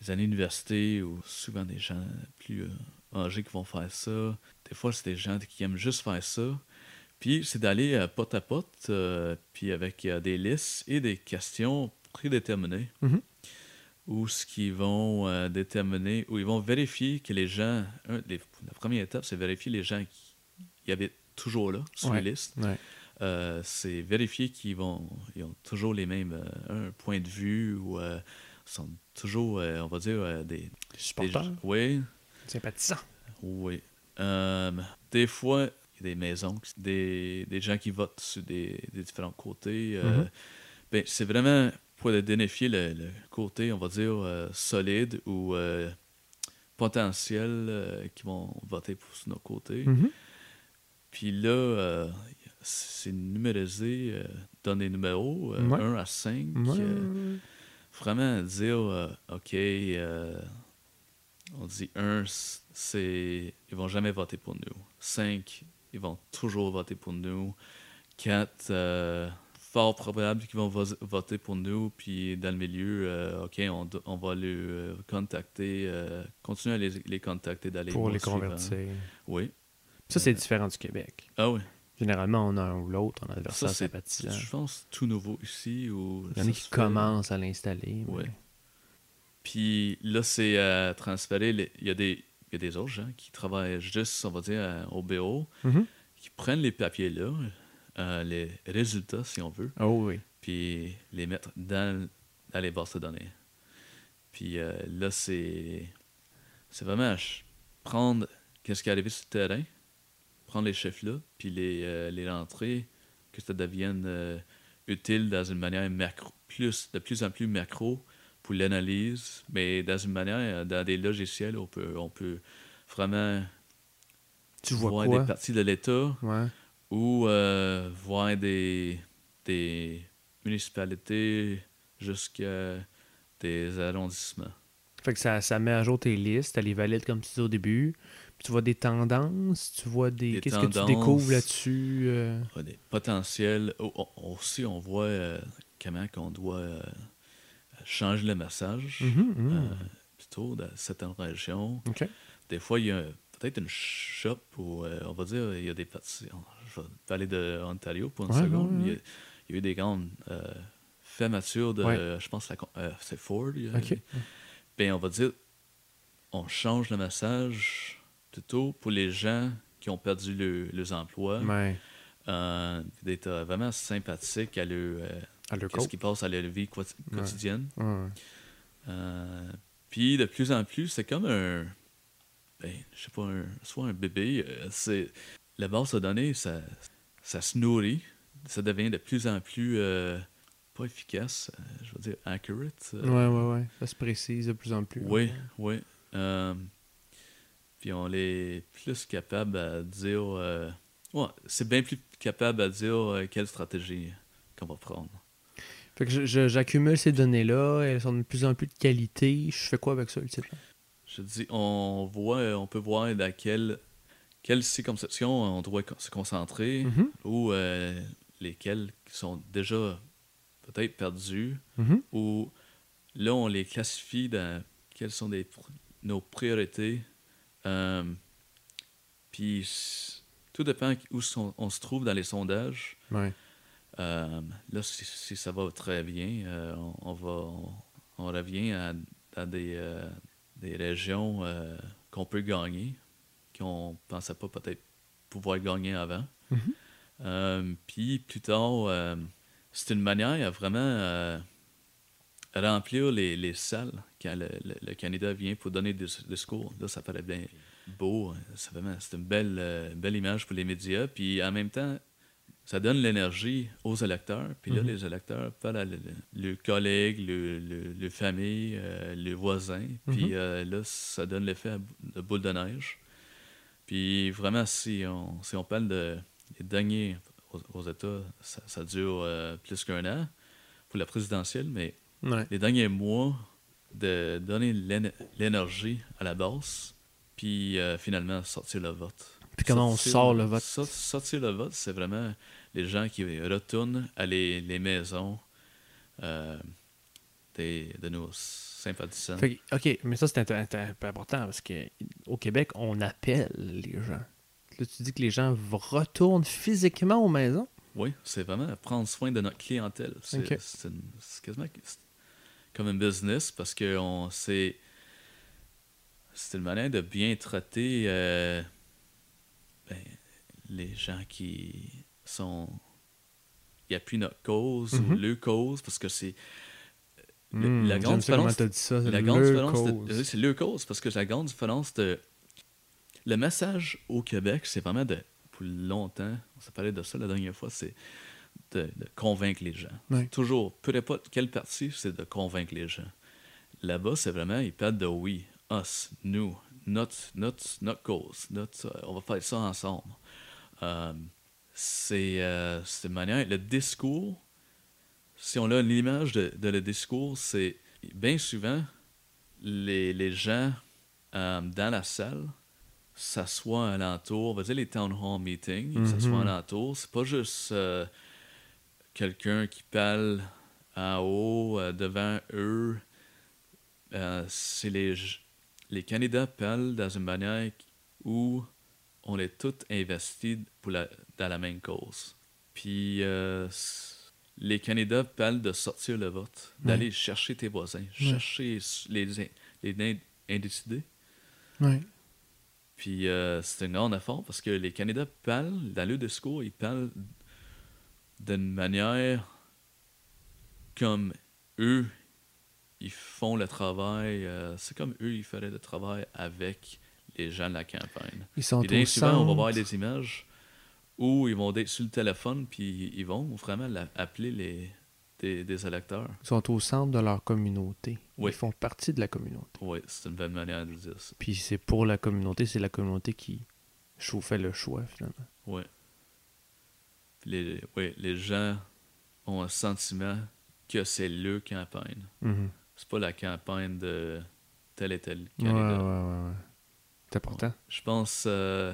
B: les années d'université, ou souvent des gens plus euh, âgés qui vont faire ça. Des fois, c'est des gens qui aiment juste faire ça. Puis, c'est d'aller porte à porte, euh, puis avec des listes et des questions prédéterminées.
A: Mhm.
B: Où ce qu'ils vont euh, déterminer, où ils vont vérifier que les gens. un- les- la première étape, c'est vérifier les gens qui, qui habitent toujours là, sur
A: Ouais.
B: les listes.
A: ouais.
B: Euh, c'est vérifier qu'ils vont ils ont toujours les mêmes euh, un point de vue ou euh, sont toujours euh, on va dire des, des
A: Supporters,
B: oui
A: sympathisants.
B: oui des fois il y a des maisons des, des gens qui votent sur des, des différents côtés
A: Mhm.
B: ben, c'est vraiment pour identifier le, le côté on va dire solide ou potentiels euh, qui vont voter pour sur notre côté.
A: Mhm.
B: Puis là, euh, c'est numérisé euh, dans des numéros, euh,
A: Ouais.
B: 1 à 5.
A: Ouais,
B: euh,
A: ouais,
B: vraiment dire, euh, OK, euh, on dit 1, c'est. Ils vont jamais voter pour nous. 5, ils vont toujours voter pour nous. 4, fort probable qu'ils vont vo- voter pour nous. Puis dans le milieu, OK, on, on va les contacter, continuer à les, les contacter dans les
A: pour les
B: suivants.
A: convertir.
B: Oui.
A: Ça, c'est différent du Québec.
B: Ah oui.
A: Généralement, on a un ou l'autre en adversaire sympathisant.
B: je pense, tout nouveau ici. Où
A: Il y en a qui commencent à l'installer. mais-
B: Ouais. Puis là, c'est à transférer. les- Il y, a des- il y a des autres gens qui travaillent juste, on va dire, à- au bureau,
A: Mhm.
B: qui prennent les papiers-là, euh, les résultats, si on veut,
A: Oh oui.
B: puis les mettre dans, dans les bases de données. Puis euh, là, c'est c'est vraiment prendre qu'est-ce qui est arrivé sur le terrain, prendre les chiffres-là, puis les, euh, les rentrer, que ça devienne euh, utile dans une manière macro, plus, de plus en plus macro pour l'analyse, mais dans une manière, dans des logiciels, on peut, on peut vraiment
A: Tu vois
B: voir
A: quoi?
B: des parties de l'État
A: Ouais.
B: ou euh, voir des, des municipalités jusqu'à des arrondissements.
A: Fait que ça, ça met à jour tes listes, elle les valide comme tu disais au début. Tu vois des tendances, tu vois des. Qu'est-ce que tu découvres là-dessus? euh?
B: Des potentiels. Oh, oh, aussi, on voit euh, comment qu'on doit euh, changer le message
A: Mhm, mhm.
B: euh, plutôt dans certaines régions. Des fois, il y a peut-être une shop où, euh, on va dire, il y a des parties. Je vais parler de Ontario pour une
A: Ouais,
B: seconde.
A: ouais, ouais.
B: Il, y a, il y a eu des grandes fermetures de, je pense, la c'est Ford. Ben, on va dire, on change le message plutôt pour les gens qui ont perdu le- leurs emplois.
A: Ouais.
B: Euh, d'être euh, vraiment sympathique à leur, euh,
A: À leur côte.
B: qui passe à leur vie quotidienne.
A: Ouais, ouais.
B: Euh, puis de plus en plus, c'est comme un, ben, je sais pas, un, soit un bébé. c'est la base de données, ça, ça se nourrit, ça devient de plus en plus pas efficace, je veux dire accurate.
A: Ouais, ouais, ouais. Ça se précise de plus en plus.
B: oui, oui. Puis on est plus capable à dire. euh, ouais, c'est bien plus capable à dire euh, quelle stratégie qu'on va prendre.
A: Fait que j'accumule ces données-là, elles sont de plus en plus de qualité. Je fais quoi avec ça, ultimement?
B: Je dis, on voit, euh, on peut voir dans quelle, quelle circonscription on doit se concentrer
A: Mhm,
B: ou euh, lesquelles sont déjà peut-être perdues
A: mhm.
B: ou là on les classifie dans quelles sont des, nos priorités. Euh, puis tout dépend où on se trouve dans les sondages.
A: Ouais.
B: Euh, là, si, si ça va très bien, euh, on, on va, on, on revient à, à des, des régions qu'on peut gagner, qu'on pensait pas peut-être pouvoir gagner avant.
A: Mhm.
B: Puis plus tard, c'est une manière vraiment remplir les, les salles quand le, le- vient pour donner des discours. Là, ça paraît bien beau. hein. C'est une belle, euh, belle image pour les médias. Puis en même temps, ça donne l'énergie aux électeurs. Puis là,
A: Mhm.
B: les électeurs parlent à le- le- leurs collègues, le, le, le famille, euh, les voisins. Puis
A: Mhm.
B: euh, là, ça donne l'effet de boule de neige. Puis vraiment, si on, si on parle de les derniers aux, aux États, ça, ça dure euh, plus qu'un an pour la présidentielle, mais
A: Ouais.
B: les derniers mois, de donner l'éne- l'énergie à la base, puis euh, finalement sortir le vote.
A: Puis comment on
B: Sortir
A: sort le vote?
B: sort- sortir le vote, c'est vraiment les gens qui retournent à les, les maisons euh, des, de nos sympathisants.
A: Fait OK, mais ça, c'est un peu important parce qu'au Québec, on appelle les gens. Là, tu dis que les gens retournent physiquement aux maisons?
B: Oui, c'est vraiment prendre soin de notre clientèle. C'est quasiment comme un business parce que on c'est c'est une manière de bien traiter euh, ben, les gens qui sont qui appuient notre cause ou
A: Mhm.
B: le cause parce que c'est
A: Hmm,
B: la grande différence
A: ça. c'est
B: la grande différence, c'est le cause, parce que la grande différence de. Le message au Québec, c'est vraiment de. Pour longtemps, on s'est parlé de ça la dernière fois, c'est de, de convaincre les gens. Toujours, peu importe quelle partie, c'est de convaincre les gens. Là-bas, c'est vraiment, ils parlent de oui. us, nous, notre, notre, notre cause, notre, euh, on va faire ça ensemble. Euh, c'est euh, c'est une manière. Le discours, si on a l'image de, de le discours, c'est bien souvent les, les gens euh, dans la salle s'assoient alentour, on va dire les town hall meetings, ils s'assoient
A: Mhm.
B: alentour. C'est pas juste quelqu'un qui parle en haut euh, devant eux. Euh, c'est les, les candidats parlent dans une manière où on est tous investis pour la, dans la même cause. Puis euh, les candidats parlent de sortir le vote, d'aller chercher tes voisins, chercher les, les in- indécidés. Puis euh, c'est un grand effort parce que les candidats parlent, dans le discours, ils parlent d'une manière comme eux, ils font le travail. euh, c'est comme eux, ils feraient le travail avec les gens de la campagne.
A: Ils sont
B: Puis souvent, on va voir des images où ils vont être sur le téléphone, puis ils vont vraiment appeler les, des, des électeurs.
A: Ils sont au centre de leur communauté.
B: Oui.
A: Ils font partie de la communauté.
B: Oui, c'est une bonne manière de dire ça.
A: Puis c'est pour la communauté, c'est la communauté qui fait le choix finalement.
B: Oui. Les, ouais, les gens ont un sentiment que c'est le campagne.
A: Mhm.
B: C'est pas la campagne de tel et tel candidat.
A: ouais, ouais. C'est important.
B: Je pense euh,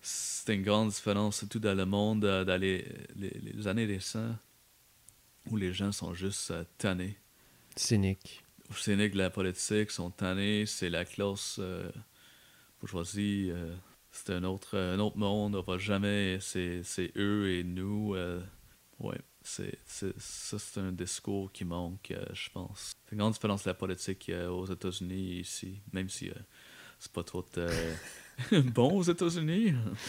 B: c'est une grande différence, surtout dans le monde, euh, dans les, les, les années récentes, où les gens sont juste euh, tannés.
A: Cynique.
B: Au Sénégal, de la politique sont tannés, c'est la classe euh, bourgeoisie, euh, c'est un autre, un autre monde, on va jamais, c'est c'est eux et nous. euh, ouais, c'est c'est- ça c'est un discours qui manque, euh, je pense. C'est une grande différence de la politique euh, aux États-Unis et ici, même si euh, c'est pas trop euh, *laughs* bon aux États-Unis. *laughs*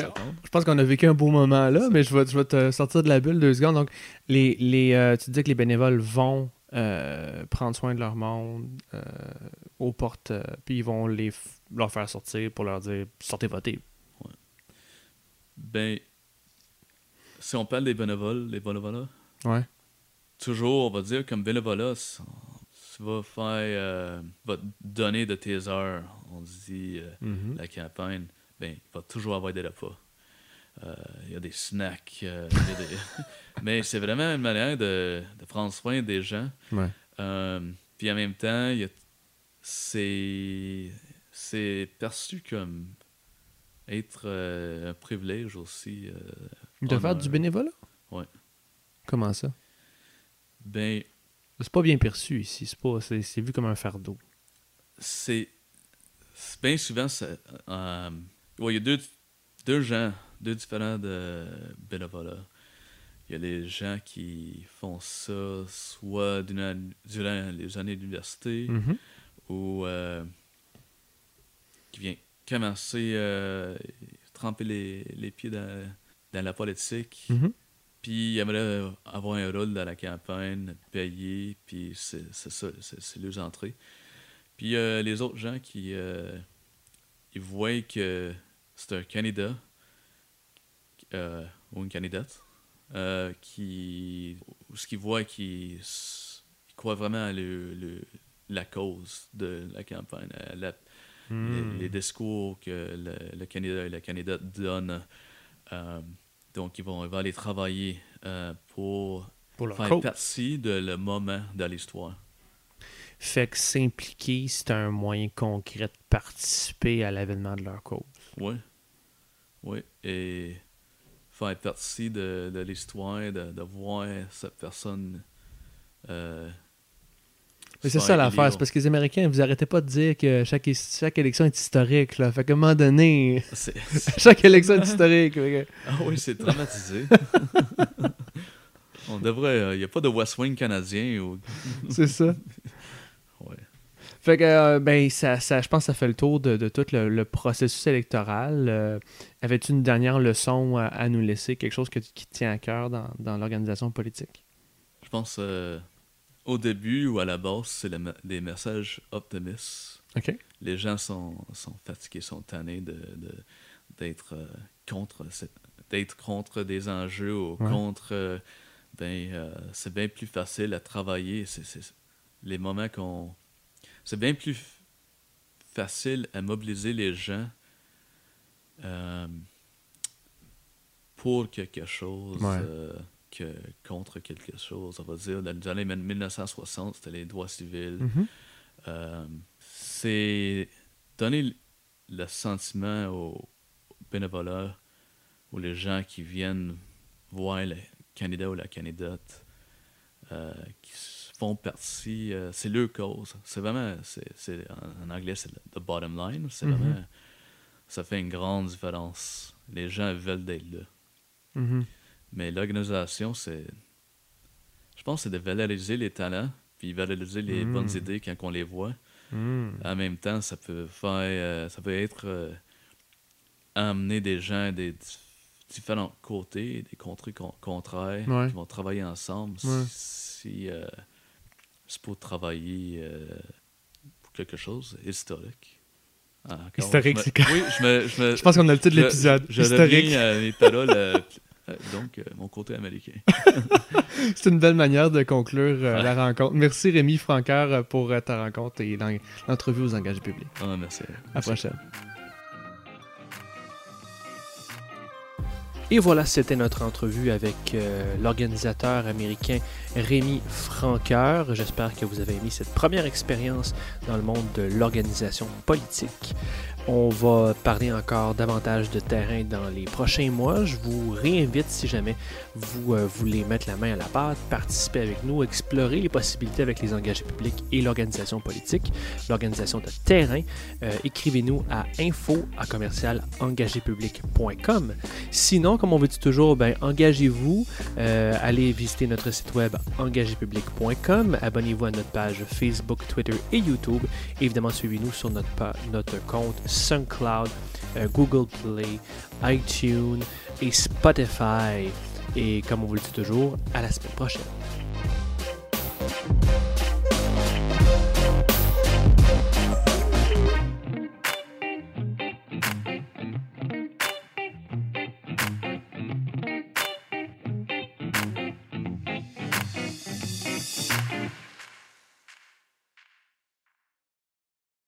B: S'attendre.
A: Je pense qu'on a vécu un beau moment là, mais je vais, je vais te sortir de la bulle deux secondes. Donc, les, les, euh, tu dis que les bénévoles vont euh, prendre soin de leur monde euh, aux portes, euh, puis ils vont les f- leur faire sortir pour leur dire sortez voter.
B: Ben, si on parle des bénévoles, les bénévolats,
A: Ouais.
B: toujours, on va dire, comme bénévolat, tu vas faire, euh, va te donner de tes heures, on dit, euh,
A: Mhm.
B: la campagne, ben, il va toujours avoir des repas. Euh, Il y a des snacks. euh, il y a des- *laughs* *laughs* Mais c'est vraiment une manière de, de prendre soin des gens.
A: Ouais.
B: Euh, puis en même temps, il y a- c'est c'est perçu comme être euh, un privilège aussi. euh,
A: De faire du bénévolat?
B: Ouais.
A: Comment ça?
B: Ben,
A: C'est pas bien perçu ici. C'est pas, c'est, c'est vu comme un fardeau.
B: c'est bien souvent ça, euh, ouais, il y a deux, deux gens deux différents de bénévolat il y a les gens qui font ça soit durant, durant les années d'université
A: Mhm.
B: ou euh, qui vient commencer euh, tremper les, les pieds dans, dans la politique
A: Mhm.
B: puis ils aimeraient avoir un rôle dans la campagne, payer, puis c'est ça, c'est leurs entrées. Puis euh, les autres gens qui euh, ils voient que c'est un candidat euh, ou une candidate euh, qui ou ce qu'ils voient qui croient vraiment à le, le- la cause de la campagne, à la-
A: Hmm.
B: les, les discours que le, le candidat et la candidate donnent. Euh, donc, ils vont, ils vont aller travailler euh, pour faire partie de le moment de l'histoire.
A: Fait que s'impliquer, c'est un moyen concret de participer à l'avènement de leur cause.
B: Oui. Oui. Et faire partie de, de l'histoire, de, de voir cette personne. euh,
A: Mais c'est ça l'affaire, c'est parce que les Américains, vous arrêtez pas de dire que chaque, chaque élection est historique. Là. Fait qu'à un moment donné, *laughs* chaque élection est historique. Que-
B: Ah oui, c'est traumatisé. *laughs* On devrait. Il n'y a pas de West Wing canadien. Ou... *laughs*
A: C'est ça.
B: Ouais.
A: Fait que, euh, ben, ça, ça, je pense que ça fait le tour de, de tout le, le processus électoral. Euh, Avais-tu une dernière leçon à, à nous laisser, quelque chose que, tu- qui te tient à cœur dans, dans l'organisation politique?
B: Je pense euh, au début ou à la base, c'est des messages optimistes. Les gens sont, sont fatigués, sont tannés de, de- d'être euh, contre d'être contre des enjeux ou
A: Ouais.
B: contre euh, ben euh, c'est bien plus facile à travailler. C'est, les moments qu'on c'est bien plus facile à mobiliser les gens pour quelque chose
C: Ouais.
B: Que contre quelque chose. On va dire, dans les années 1960, c'était les droits civils.
C: Mhm.
B: Euh, c'est donner le sentiment aux bénévoles ou les gens qui viennent voir le candidat ou la candidate euh, qui font partie, euh, c'est leur cause. C'est vraiment, c'est, en, anglais, c'est le the bottom line. C'est
C: Mhm.
B: vraiment, ça fait une grande différence. Les gens veulent d'être là.
C: Mhm.
B: Mais l'organisation, c'est. Je pense que c'est de valoriser les talents, puis valoriser les
C: Mm.
B: bonnes idées quand on les voit.
C: Mm.
B: En même temps, ça peut faire. euh, ça peut être. euh, amener des gens des dif- différents côtés, des contrées con- contraires,
C: Ouais.
B: qui vont travailler ensemble.
C: Ouais.
B: Si. euh, c'est pour travailler pour quelque chose encore,
C: Historique,
B: me-
C: c'est quoi?
B: Oui, je me. Je, me- *laughs*
C: Je pense qu'on a le titre de l'épisode.
B: Je
C: Historique.
B: reviens à mes paroles. Euh, donc, euh, mon côté américain. *laughs*
C: C'est une belle manière de conclure euh,
B: Ouais.
C: la rencontre. Merci Rémi Francaire pour ta rencontre et l'en- l'entrevue aux engagés publics.
B: Ah, merci.
C: À la prochaine.
A: Et voilà, c'était notre entrevue avec euh, l'organisateur américain Rémi Franqueur. J'espère que vous avez aimé cette première expérience dans le monde de l'organisation politique. On va parler encore davantage de terrain dans les prochains mois. Je vous réinvite, si jamais vous euh, voulez mettre la main à la pâte, participer avec nous, explorer les possibilités avec les engagés publics et l'organisation politique, l'organisation de terrain. Euh, Écrivez-nous à info à commercial. Sinon, comme on vous dit toujours, ben, engagez-vous. Euh, allez visiter notre site web engagépublic.com. Abonnez-vous à notre page Facebook, Twitter et YouTube. Et évidemment, suivez-nous sur notre, compte SoundCloud, euh, Google Play, iTunes et Spotify. Et comme on vous le dit toujours, à la semaine prochaine.